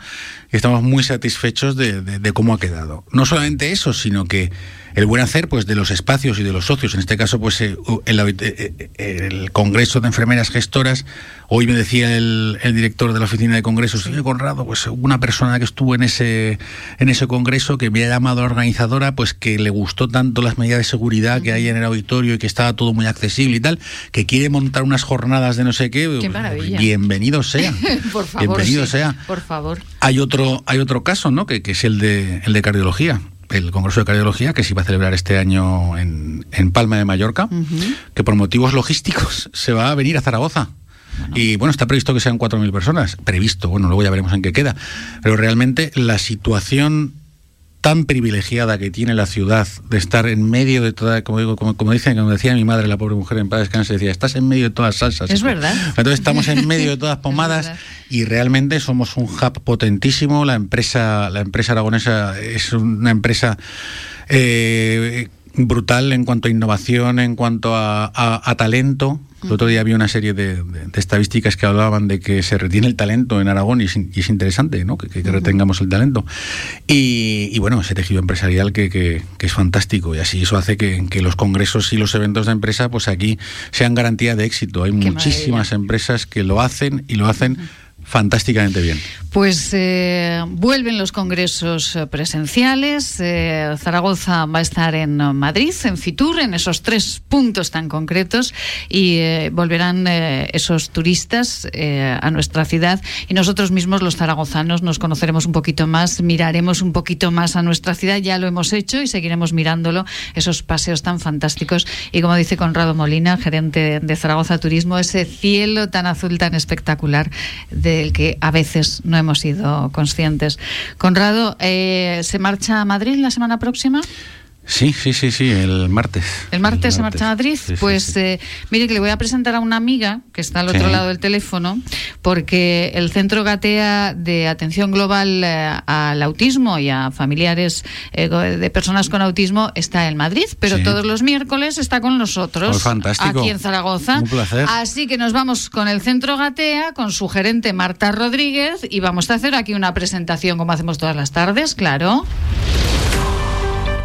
y estamos muy satisfechos de, de, de, cómo ha quedado. No solamente eso, sino que el buen hacer pues de los espacios y de los socios, en este caso pues eh, el, eh, el, Congreso de Enfermeras Gestoras, hoy me decía el, el director de la oficina de congresos, señor Conrado, pues una persona que estuvo en ese, en ese congreso que me ha llamado a la organizadora, pues que le gustó tanto las medidas de seguridad que hay en el auditorio y que estaba todo muy accesible y tal, que quiere montar unas jornadas de no sé qué, qué maravilla. bienvenido sea. por favor, bienvenido sí, sea. Por favor. Hay otro, hay otro caso, ¿no? Que, que es el de, el de cardiología el Congreso de Cardiología que se iba a celebrar este año en, en Palma de Mallorca, uh -huh. que por motivos logísticos se va a venir a Zaragoza. Bueno. Y bueno, está previsto que sean 4.000 personas. Previsto, bueno, luego ya veremos en qué queda. Pero realmente la situación tan privilegiada que tiene la ciudad de estar en medio de toda, como digo, como, como dicen, como decía mi madre, la pobre mujer en paz descanse, decía, estás en medio de todas salsas. Es verdad. Entonces estamos en medio de todas pomadas y realmente somos un hub potentísimo. La empresa, la empresa aragonesa es una empresa eh, brutal en cuanto a innovación, en cuanto a, talento. El otro día había una serie de, estadísticas que hablaban de que se retiene el talento en Aragón y es, interesante ¿no? que, retengamos el talento. Y, bueno, ese tejido empresarial que, es fantástico y así eso hace que, los congresos y los eventos de empresa pues aquí sean garantía de éxito. Hay muchísimas empresas que lo hacen y lo hacen fantásticamente bien. Pues eh, vuelven los congresos eh, presenciales. Eh, Zaragoza va a estar en Madrid, en Fitur, en esos tres puntos tan concretos y volverán esos turistas a nuestra ciudad y nosotros mismos, los zaragozanos, nos conoceremos un poquito más, miraremos un poquito más a nuestra ciudad. Ya lo hemos hecho y seguiremos mirándolo, esos paseos tan fantásticos. Y como dice Conrado Molina, gerente de Zaragoza Turismo, ese cielo tan azul, tan espectacular del que a veces no hemos sido conscientes. Conrado, eh, ¿se marcha a Madrid la semana próxima? Sí, sí, sí, sí, el martes. ¿El martes, se marcha a Madrid? pues eh, mire que le voy a presentar a una amiga que está al otro lado del teléfono, porque el Centro Gatea de Atención Global eh, al Autismo y a familiares de personas con autismo está en Madrid, pero todos los miércoles está con nosotros. Pues fantástico. Aquí en Zaragoza. Un placer. Así que nos vamos con el Centro Gatea, con su gerente Marta Rodríguez, y vamos a hacer aquí una presentación como hacemos todas las tardes, claro.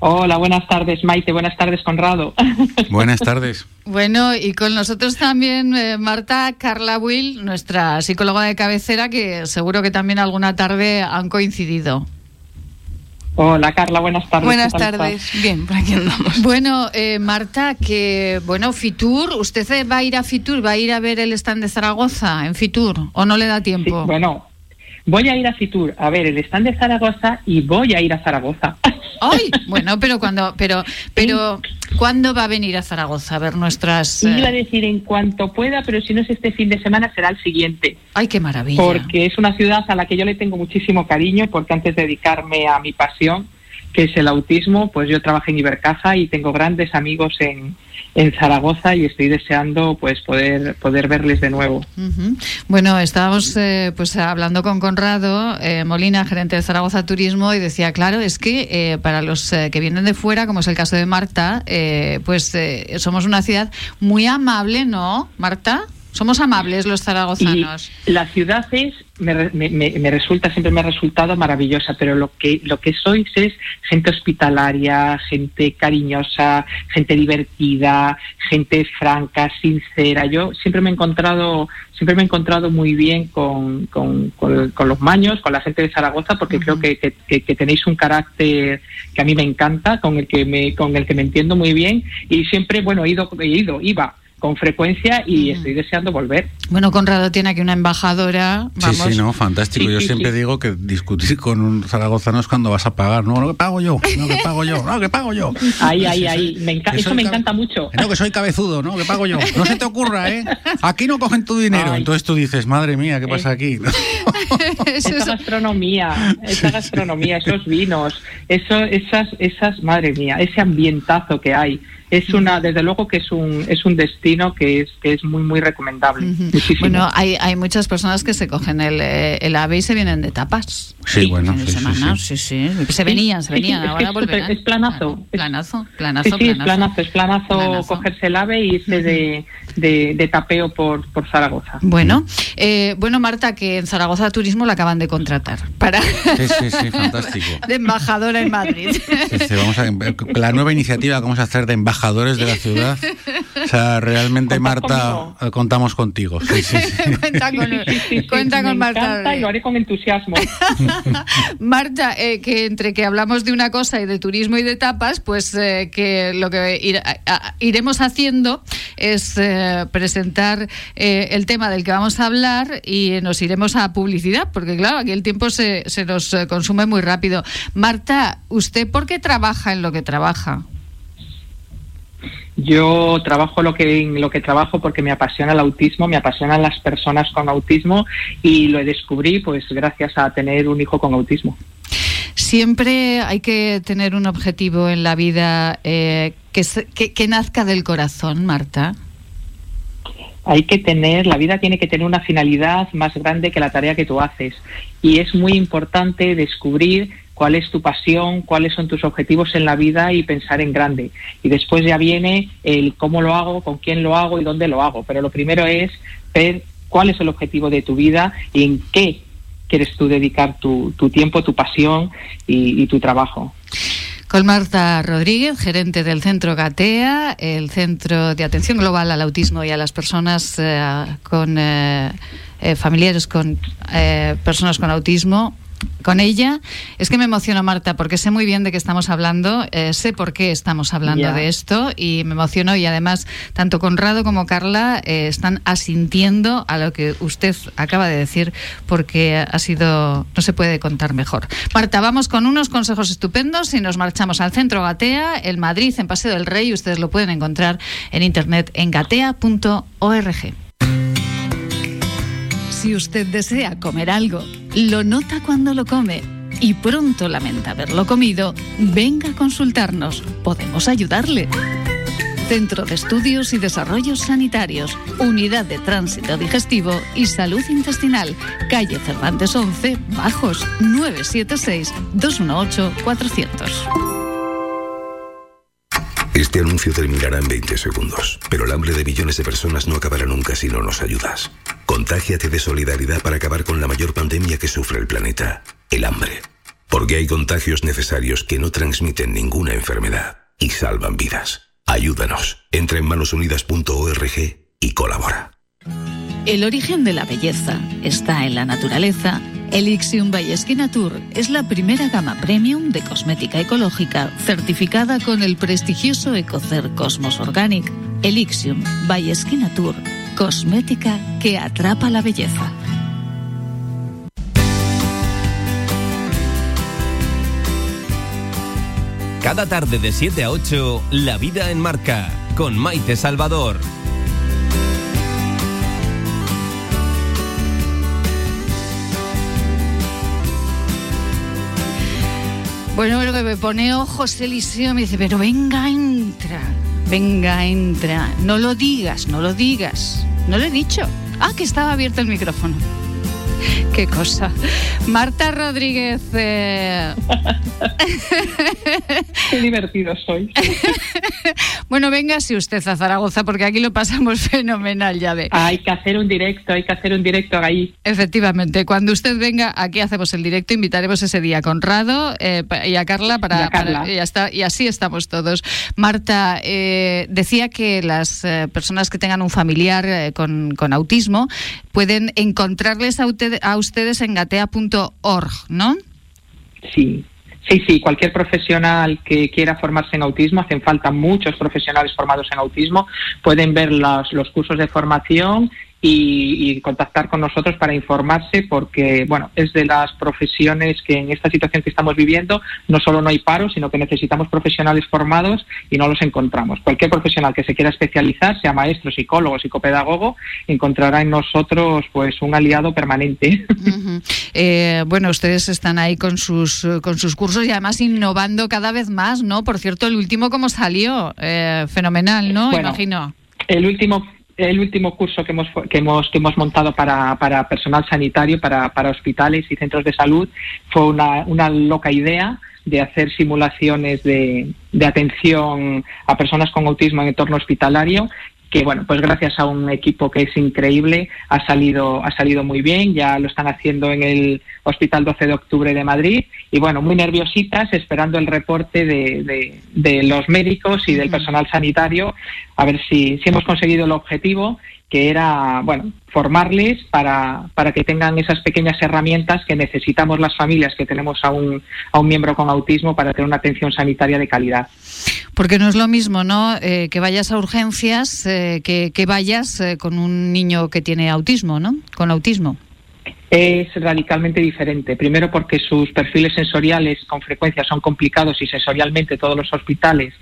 Hola, buenas tardes, Maite. Buenas tardes, Conrado. Buenas tardes. Bueno, y con nosotros también eh, Marta Carla Will, nuestra psicóloga de cabecera, que seguro que también alguna tarde han coincidido. Hola Carla, buenas tardes. Buenas tardes. Bien, por aquí andamos. Bueno, eh, Marta, que bueno, Fitur, ¿usted va a ir a Fitur, va a ir a ver el stand de Zaragoza en Fitur o no le da tiempo? bueno, voy a ir a Fitur a ver el stand de Zaragoza y voy a ir a Zaragoza. Ay, bueno, pero cuando, pero, pero, ¿cuándo va a venir a Zaragoza a ver nuestras? Iba a eh? decir en cuanto pueda, pero si no es este fin de semana será el siguiente. Ay, qué maravilla. Porque es una ciudad a la que yo le tengo muchísimo cariño, porque antes de dedicarme a mi pasión, que es el autismo, pues yo trabajé en Ibercaja y tengo grandes amigos en, en Zaragoza y estoy deseando pues poder poder verles de nuevo. Bueno, estábamos eh, pues hablando con Conrado eh, Molina, gerente de Zaragoza Turismo, y decía, claro, es que eh, para los que vienen de fuera, como es el caso de Marta, pues somos una ciudad muy amable, ¿no, Marta? Somos amables los zaragozanos. la ciudad es, me, me, resulta, siempre me ha resultado maravillosa, pero lo que, lo que sois es gente hospitalaria, gente cariñosa, gente divertida, gente franca, sincera. Yo siempre me he encontrado, siempre me he encontrado muy bien con, con, con, los maños, con la gente de Zaragoza, porque creo que, que, que, tenéis un carácter que a mí me encanta, con el que me, con el que me entiendo muy bien, y siempre, bueno, he ido, he ido, iba con frecuencia y estoy deseando volver. Bueno, Conrado tiene aquí una embajadora. Sí, sí, no, fantástico. yo siempre digo que discutir con un zaragozano es cuando vas a pagar. No, no que pago yo, no que pago yo, no que pago yo. Ahí, ahí, ahí. Me eso me encanta mucho. No, que soy cabezudo, no, que pago yo. No se te ocurra, ¿eh? Aquí no cogen tu dinero. Entonces tú dices, madre mía, ¿qué pasa aquí? esa gastronomía, esa gastronomía, esos vinos, eso, esas, esas, madre mía, ese ambientazo que hay es una desde luego que es un es un destino que es que es muy muy recomendable. Bueno hay, hay muchas personas que se cogen el, eh, el ave y se vienen de tapas. Sí, bueno sí, semana, sí, sí. se venían se venían ahora es, es planazo planazo planazo sí, es planazo. es planazo, cogerse el ave y irse de, de, tapeo por, por Zaragoza. Bueno eh, bueno Marta que en Zaragoza Turismo la acaban de contratar para sí sí sí fantástico. de embajadora en Madrid. Vamos a, la nueva iniciativa que vamos a hacer de embajadora embajadores de la ciudad. O sea, realmente, Marta, eh, contamos contigo. Sí, sí, cuenta con, Marta. Y lo haré con entusiasmo. Marta, eh, que entre que hablamos de una cosa y de turismo y de tapas, pues eh, que lo que iremos haciendo es presentar el tema del que vamos a hablar y nos iremos a publicidad, porque claro, aquí el tiempo se, se nos consume muy rápido. Marta, ¿usted por qué trabaja en lo que trabaja? Yo trabajo lo que lo que trabajo porque me apasiona el autismo, me apasionan las personas con autismo y lo descubrí pues gracias a tener un hijo con autismo. Siempre hay que tener un objetivo en la vida eh, que, que nazca del corazón, Marta hay que tener, la vida tiene que tener una finalidad más grande que la tarea que tú haces. Y es muy importante descubrir cuál es tu pasión, cuáles son tus objetivos en la vida y pensar en grande. Y después ya viene el cómo lo hago, con quién lo hago y dónde lo hago. Pero lo primero es ver cuál es el objetivo de tu vida y en qué quieres tú dedicar tu, tiempo, tu pasión y tu trabajo. Con Marta Rodríguez, gerente del Centro Gatea, el Centro de Atención Global al Autismo y a las Personas eh, con eh, eh, familiares con personas con autismo con ella. Es que me emociona, Marta, porque sé muy bien de qué estamos hablando, eh, sé por qué estamos hablando de esto y me emociono y además tanto Conrado como Carla eh, están asintiendo a lo que usted acaba de decir porque ha sido, no se puede contar mejor. Marta, vamos con unos consejos estupendos y nos marchamos al centro Gatea, el Madrid, en Paseo del Rey. Ustedes lo pueden encontrar en internet en gatea.org. Si usted desea comer algo, lo nota cuando lo come y pronto lamenta haberlo comido, venga a consultarnos. Podemos ayudarle. Centro de Estudios y Desarrollos Sanitarios, Unidad de Tránsito Digestivo y Salud Intestinal, calle Cervantes 11, Bajos, 976-218-400. Este anuncio terminará en 20 segundos, pero el hambre de millones de personas no acabará nunca si no nos ayudas. Contágiate de solidaridad para acabar con la mayor pandemia que sufre el planeta, el hambre. Porque hay contagios necesarios que no transmiten ninguna enfermedad y salvan vidas. Ayúdanos. Entra en manosunidas.org y colabora. El origen de la belleza está en la naturaleza Elixium by Tour es la primera gama premium de cosmética ecológica certificada con el prestigioso Ecocer Cosmos Organic. Elixium by Tour, cosmética que atrapa la belleza. Cada tarde de 7 a 8, La Vida en Marca, con Maite Salvador. Bueno, lo que me pone ojos Eliseo me dice, pero venga, entra, venga, entra. No lo digas, no lo digas. No lo he dicho. Ah, que estaba abierto el micrófono. Qué cosa. Marta Rodríguez. Eh, Qué divertido soy. bueno, venga si usted a Zaragoza, porque aquí lo pasamos fenomenal, ya ve. Hay que hacer un directo, hay que hacer un directo ahí. Efectivamente, cuando usted venga, aquí hacemos el directo, invitaremos ese día a Conrado eh, y a Carla para, y, está, y así estamos todos. Marta, eh, decía que las personas que tengan un familiar con, con autismo pueden encontrarles a, ustedes en gatea.org, ¿no? Sí, Sí, sí, cualquier profesional que quiera formarse en autismo, hacen falta muchos profesionales formados en autismo, pueden ver los cursos de formación y, contactar con nosotros para informarse porque, bueno, es de las profesiones que en esta situación que estamos viviendo no solo no hay paro, sino que necesitamos profesionales formados y no los encontramos. Cualquier profesional que se quiera especializar, sea maestro, psicólogo, psicopedagogo, encontrará en nosotros pues un aliado permanente. Eh, bueno, ustedes están ahí con sus, con sus cursos y además innovando cada vez más, ¿no? Por cierto, el último como salió, eh, fenomenal, ¿no? Imagino. El último el último curso que hemos, que hemos, que hemos montado para, para personal sanitario, para, para hospitales y centros de salud, fue una, una loca idea de hacer simulaciones de, de atención a personas con autismo en entorno hospitalario que bueno, pues gracias a un equipo que es increíble ha salido ha salido muy bien, ya lo están haciendo en el Hospital 12 de Octubre de Madrid y bueno, muy nerviositas esperando el reporte de, de, los médicos y del personal sanitario a ver si, si hemos conseguido el objetivo que era, bueno, formarles para, para que tengan esas pequeñas herramientas que necesitamos las familias que tenemos a un, a un miembro con autismo para tener una atención sanitaria de calidad. Porque no es lo mismo, ¿no? Eh, que vayas a urgencias eh, que, que, vayas eh, con un niño que tiene autismo, ¿no? Con autismo. Es radicalmente diferente. Primero porque sus perfiles sensoriales con frecuencia son complicados y sensorialmente todos los hospitales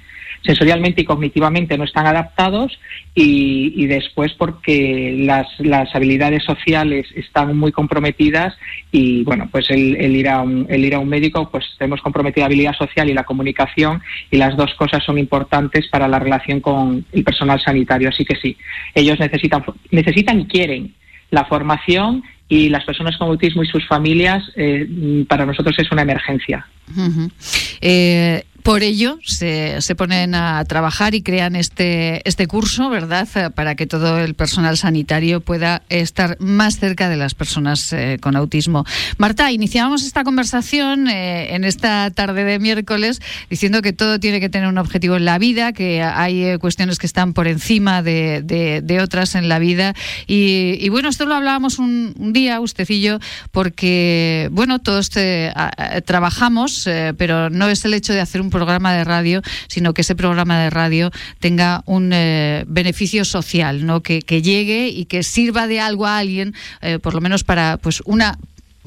sensorialmente y cognitivamente no están adaptados y, después porque las, las, habilidades sociales están muy comprometidas y bueno, pues el, ir a un, el ir a un médico, pues tenemos comprometida habilidad social y la comunicación y las dos cosas son importantes para la relación con el personal sanitario. Así que sí, ellos necesitan, necesitan y quieren la formación y las personas con autismo y sus familias eh, para nosotros es una emergencia. Por ello, se, se, ponen a trabajar y crean este, este curso, ¿verdad?, eh, para que todo el personal sanitario pueda estar más cerca de las personas eh, con autismo. Marta, iniciábamos esta conversación eh, en esta tarde de miércoles diciendo que todo tiene que tener un objetivo en la vida, que hay cuestiones que están por encima de, de, otras en la vida. Y, bueno, esto lo hablábamos un, un, día, yo, porque, bueno, todos trabajamos, pero no es el hecho de hacer un programa de radio, sino que ese programa de radio tenga un eh, beneficio social, ¿no? Que, llegue y que sirva de algo a alguien, eh, por lo menos para pues una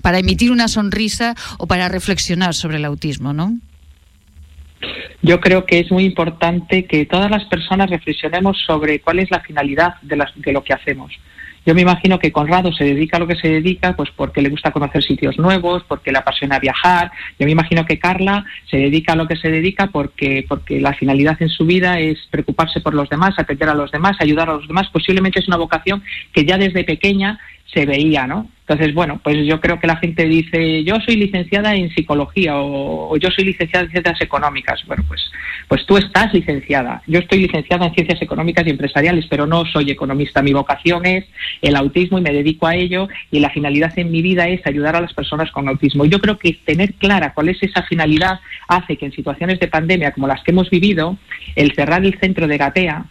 para emitir una sonrisa o para reflexionar sobre el autismo, ¿no? Yo creo que es muy importante que todas las personas reflexionemos sobre cuál es la finalidad de, las, de lo que hacemos. Yo me imagino que Conrado se dedica a lo que se dedica pues porque le gusta conocer sitios nuevos, porque le apasiona viajar. Yo me imagino que Carla se dedica a lo que se dedica porque, porque la finalidad en su vida es preocuparse por los demás, atender a los demás, ayudar a los demás. Posiblemente es una vocación que ya desde pequeña se veía, ¿no? Entonces, bueno, pues yo creo que la gente dice, yo soy licenciada en psicología o, yo soy licenciada en ciencias económicas. Bueno, pues, pues tú estás licenciada. Yo estoy licenciada en ciencias económicas y empresariales, pero no soy economista. Mi vocación es el autismo y me dedico a ello y la finalidad en mi vida es ayudar a las personas con autismo. Yo creo que tener clara cuál es esa finalidad hace que en situaciones de pandemia como las que hemos vivido, el cerrar el centro de Gatea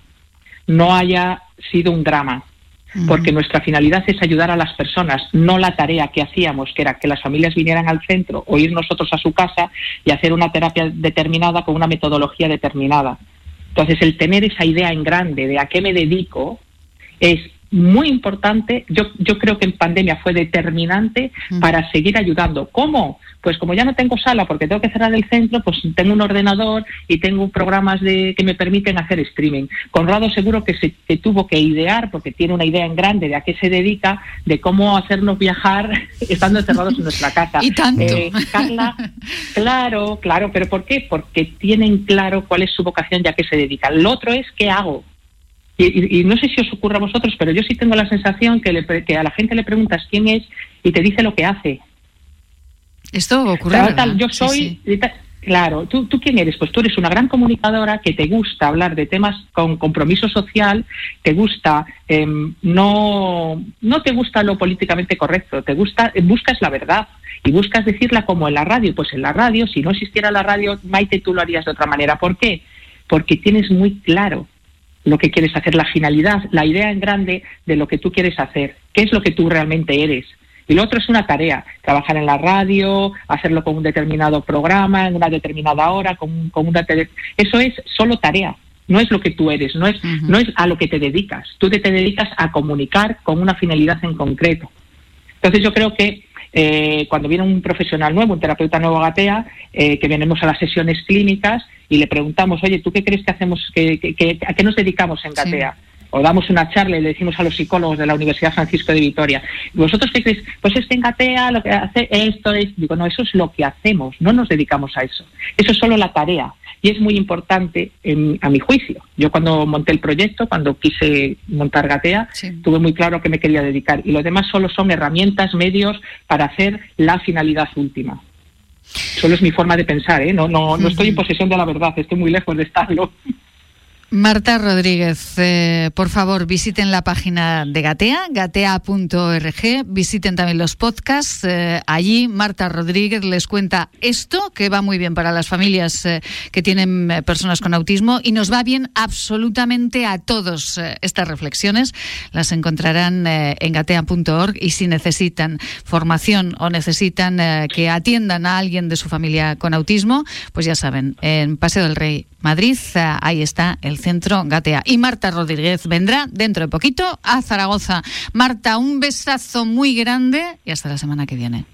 no haya sido un drama porque nuestra finalidad es ayudar a las personas, no la tarea que hacíamos, que era que las familias vinieran al centro o ir nosotros a su casa y hacer una terapia determinada con una metodología determinada. Entonces, el tener esa idea en grande de a qué me dedico es muy importante. Yo, yo creo que en pandemia fue determinante mm. para seguir ayudando. ¿Cómo? Pues como ya no tengo sala porque tengo que cerrar el centro, pues tengo un ordenador y tengo programas de, que me permiten hacer streaming. Conrado seguro que se tuvo que idear, porque tiene una idea en grande de a qué se dedica, de cómo hacernos viajar estando encerrados en nuestra casa. Y tanto. Eh, Carla, claro, claro, pero ¿por qué? Porque tienen claro cuál es su vocación y a qué se dedica. Lo otro es qué hago y, no sé si os ocurre a vosotros, pero yo sí tengo la sensación que, que a la gente le preguntas quién es y te dice lo que hace. Esto ocurre. yo soy. Claro, ¿tú, ¿tú quién eres? Pues tú eres una gran comunicadora que te gusta hablar de temas con compromiso social, te gusta, em, no, no te gusta lo políticamente correcto, te gusta, buscas la verdad y buscas decirla como en la radio. Pues en la radio, si no existiera la radio, Maite, tú lo harías de otra manera. ¿Por qué? Porque tienes muy claro lo que quieres hacer, la finalidad, la idea en grande de lo que tú quieres hacer, qué es lo que tú realmente eres. Y lo otro es una tarea, trabajar en la radio, hacerlo con un determinado programa, en una determinada hora, con, con una eso es solo tarea, no es lo que tú eres, no es, no es a lo que te dedicas. Tú te, te dedicas a comunicar con una finalidad en concreto. Entonces yo creo que eh, cuando viene un profesional nuevo, un terapeuta nuevo Gatea, eh, que venimos a las sesiones clínicas y le preguntamos, oye, ¿tú qué crees que hacemos, que, a qué nos dedicamos en Gatea? O damos una charla y le decimos a los psicólogos de la Universidad Francisco de Vitoria, ¿vosotros qué creéis? Pues es que en Gatea lo que hace esto es, digo, no, eso es lo que hacemos, no nos dedicamos a eso. Eso es solo la tarea. Y es muy importante a mi juicio. Yo cuando monté el proyecto, cuando quise montar Gatea, tuve muy claro a qué me quería dedicar. Y lo demás solo son herramientas, medios para hacer la finalidad última. Solo es mi forma de pensar, ¿eh? No, no, no estoy en posesión de la verdad, estoy muy lejos de estarlo. Marta Rodríguez, eh, por favor, visiten la página de Gatea, gatea.org, visiten también los podcasts. Eh, allí Marta Rodríguez les cuenta esto, que va muy bien para las familias eh, que tienen personas con autismo y nos va bien absolutamente a todos. estas reflexiones las encontrarán en gatea.org y si necesitan formación o necesitan que atiendan a alguien de su familia con autismo, pues ya saben, en Paseo del Rey Madrid, ahí está el centro Gatea. Y Marta Rodríguez vendrá dentro de poquito a Zaragoza. Marta, un besazo muy grande y hasta la semana que viene.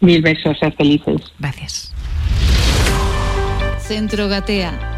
Mil besos, ser felices. Gracias. Centro Gatea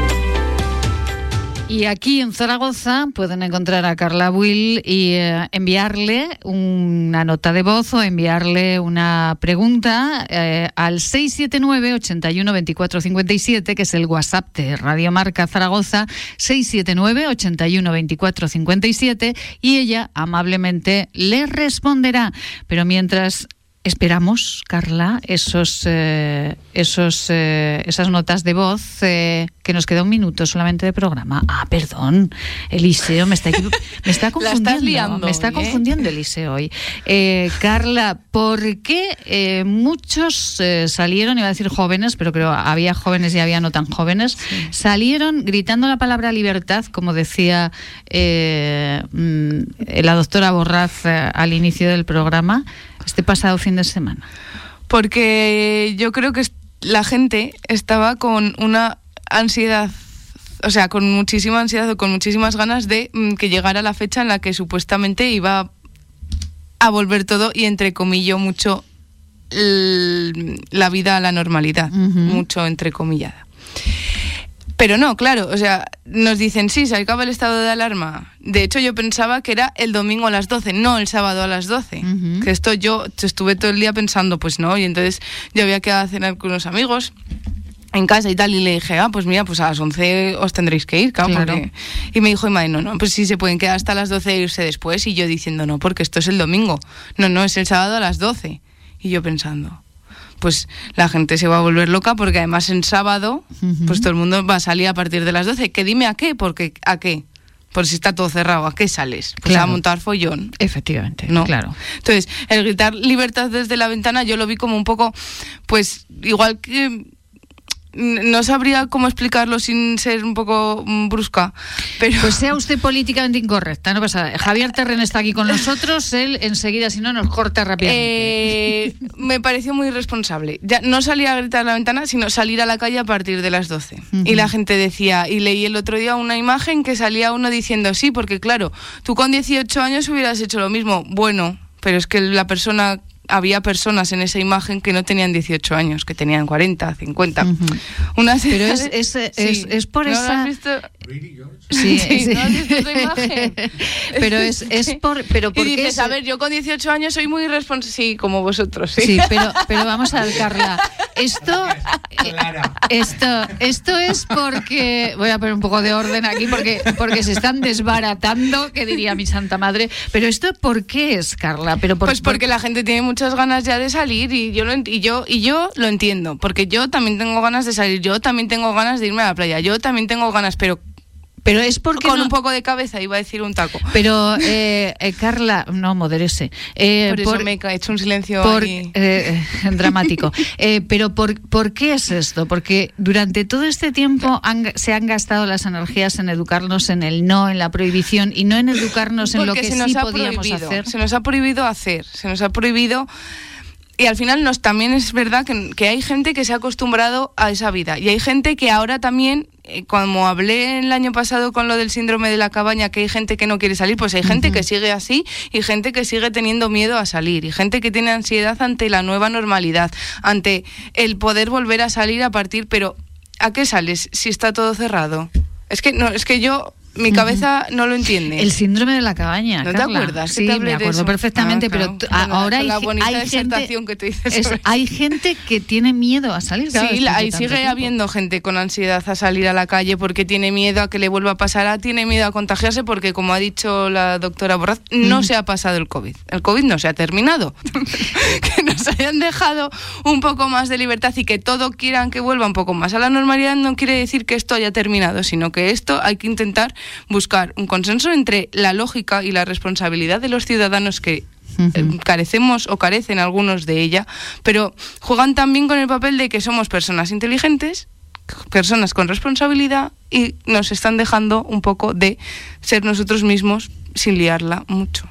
Y aquí en Zaragoza pueden encontrar a Carla Will y eh, enviarle una nota de voz o enviarle una pregunta eh, al 679 81 24 57, que es el WhatsApp de Radio Marca Zaragoza, 679 81 24 57, y ella amablemente le responderá. Pero mientras Esperamos, Carla, esos, eh, esos, eh, esas notas de voz, eh, que nos queda un minuto solamente de programa. Ah, perdón, Eliseo, me está, me está confundiendo. me está confundiendo Eliseo hoy. Carla, ¿por qué muchos salieron, iba a decir jóvenes, pero creo había jóvenes y había no tan jóvenes, salieron gritando la palabra libertad, como decía mm, la doctora Borraz al inicio del programa? este pasado fin de semana? Porque yo creo que la gente estaba con una ansiedad o sea, con muchísima ansiedad o con muchísimas ganas de mm, que llegara la fecha en la que supuestamente iba a volver todo y entre comillas mucho la vida a la normalidad, mucho entre comillada. Pero no, claro, o sea, nos dicen, sí, se acaba el estado de alarma. De hecho, yo pensaba que era el domingo a las 12, no el sábado a las 12. Que esto yo estuve todo el día pensando, pues no, y entonces yo había quedado a cenar con unos amigos en casa y tal, y le dije, ah, pues mira, pues a las 11 os tendréis que ir, claro. Y me dijo, y no, no, pues sí se pueden quedar hasta las 12 e irse después. Y yo diciendo, no, porque esto es el domingo. No, no, es el sábado a las 12. Y yo pensando, pues la gente se va a volver loca porque además en sábado, pues todo el mundo va a salir a partir de las 12. Que dime a qué, porque a qué. Por si está todo cerrado, ¿a qué sales? Pues a montar follón. Efectivamente, no. Claro. Entonces, el gritar libertad desde la ventana yo lo vi como un poco, pues, igual que no sabría cómo explicarlo sin ser un poco mm, brusca. Pero... Pues sea usted políticamente incorrecta, no pasa Javier Terren está aquí con nosotros, él enseguida, si no, nos corta rápidamente. Eh, me pareció muy irresponsable. Ya, no salir a gritar a la ventana, sino salir a la calle a partir de las 12. Y la gente decía, y leí el otro día una imagen que salía uno diciendo, sí, porque claro, tú con 18 años hubieras hecho lo mismo. Bueno, pero es que la persona había personas en esa imagen que no tenían 18 años, que tenían 40, 50. Pero es, es, es, es por ¿No esa... Sí, sí, ¿No has visto esa imagen? pero es, es por... Pero y dices, a ver, yo con 18 años soy muy responsable, sí, como vosotros. Sí, sí pero, pero vamos a ver, Carla. Esto, esto, esto es porque... Voy a poner un poco de orden aquí porque, porque se están desbaratando, que diría mi santa madre. Pero esto, ¿por qué es, Carla? Pero pues porque la gente tiene muchas ganas ya de salir y yo, lo, y, yo, y yo lo entiendo, porque yo también tengo ganas de salir, yo también tengo ganas de irme a la playa, yo también tengo ganas, pero pero es porque con un poco de cabeza iba a decir un taco. Pero eh, eh, Carla, no modérese. Eh, por eso me he hecho un silencio eh, dramático. pero por, por, qué es esto? Porque durante todo este tiempo se han gastado las energías en educarnos en el no, en la prohibición y no en educarnos en lo que sí podíamos hacer. Se nos ha prohibido hacer, se nos ha prohibido y al final nos, también es verdad que, hay gente que se ha acostumbrado a esa vida. Y hay gente que ahora también, eh, como hablé el año pasado con lo del síndrome de la cabaña, que hay gente que no quiere salir, pues hay gente que sigue así y gente que sigue teniendo miedo a salir. Y gente que tiene ansiedad ante la nueva normalidad, ante el poder volver a salir a partir, pero ¿a qué sales si está todo cerrado? Es que no, es que yo mi cabeza no lo entiende. El síndrome de la cabaña. ¿No te acuerdas? Sí, me acuerdo perfectamente, ah, pero ahora hay, hay gente, que dices hay gente que tiene miedo a salir. sí, ahí sigue habiendo gente con ansiedad a salir a la calle porque tiene miedo a que le vuelva a pasar, a, tiene miedo a contagiarse porque, como ha dicho la doctora Borraz, no se ha pasado el COVID. El COVID no se ha terminado. que nos hayan dejado un poco más de libertad y que todo quieran que vuelva un poco más a la normalidad no quiere decir que esto haya terminado, sino que esto hay que intentar buscar un consenso entre la lógica y la responsabilidad de los ciudadanos que eh, carecemos o carecen algunos de ella, pero juegan también con el papel de que somos personas inteligentes, personas con responsabilidad y nos están dejando un poco de ser nosotros mismos sin liarla mucho.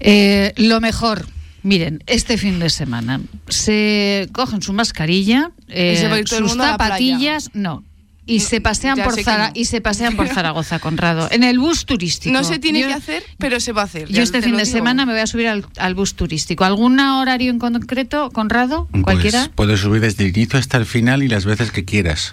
Eh, lo mejor Miren, este fin de semana se cogen su mascarilla, eh, sus zapatillas, no. Y se pasean por Zara- no. y se pasean por Zaragoza, Conrado, en el bus turístico. No se tiene Yo- que hacer, pero se va a hacer. Yo este te fin de digo. semana me voy a subir al, al bus turístico. ¿Algún horario en concreto, Conrado? ¿Cualquiera? Pues puedes subir desde el inicio hasta el final y las veces que quieras.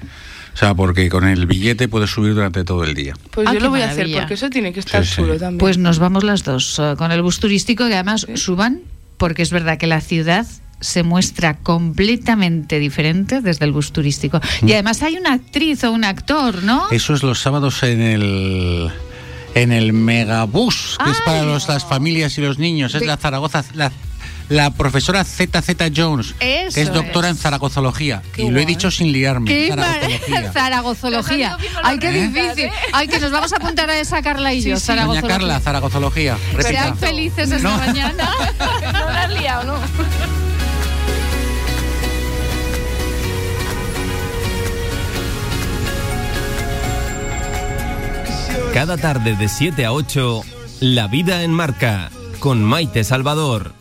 O sea, porque con el billete puedes subir durante todo el día. Pues Ah, yo lo voy a hacer maravilla. porque eso tiene que estar Sí, sí. chulo también. Pues nos vamos las dos eh, con el bus turístico que además suban porque es verdad que la ciudad se muestra completamente diferente desde el bus turístico. Mm. Y además hay una actriz o un actor, ¿no? Eso es los sábados en el en el megabús, que es para Ay. los, las familias y los niños. Es De- la Zaragoza, la, la profesora ZZ Jones, que es doctora es. en zaragozología. Qué y lo he dicho sin liarme. ¡Qué zaragozología. Zaragozología! ¡Ay, qué difícil! ¿eh? ¡Ay, que nos vamos a apuntar a esa Carla y yo! Sí, sí. Doña Zaragozología. Carla, zaragozología. Repita. Sean felices esta No. mañana. no la has liado, ¿no? Cada tarde de 7 a 8, La vida en marca, con Maite Salvador.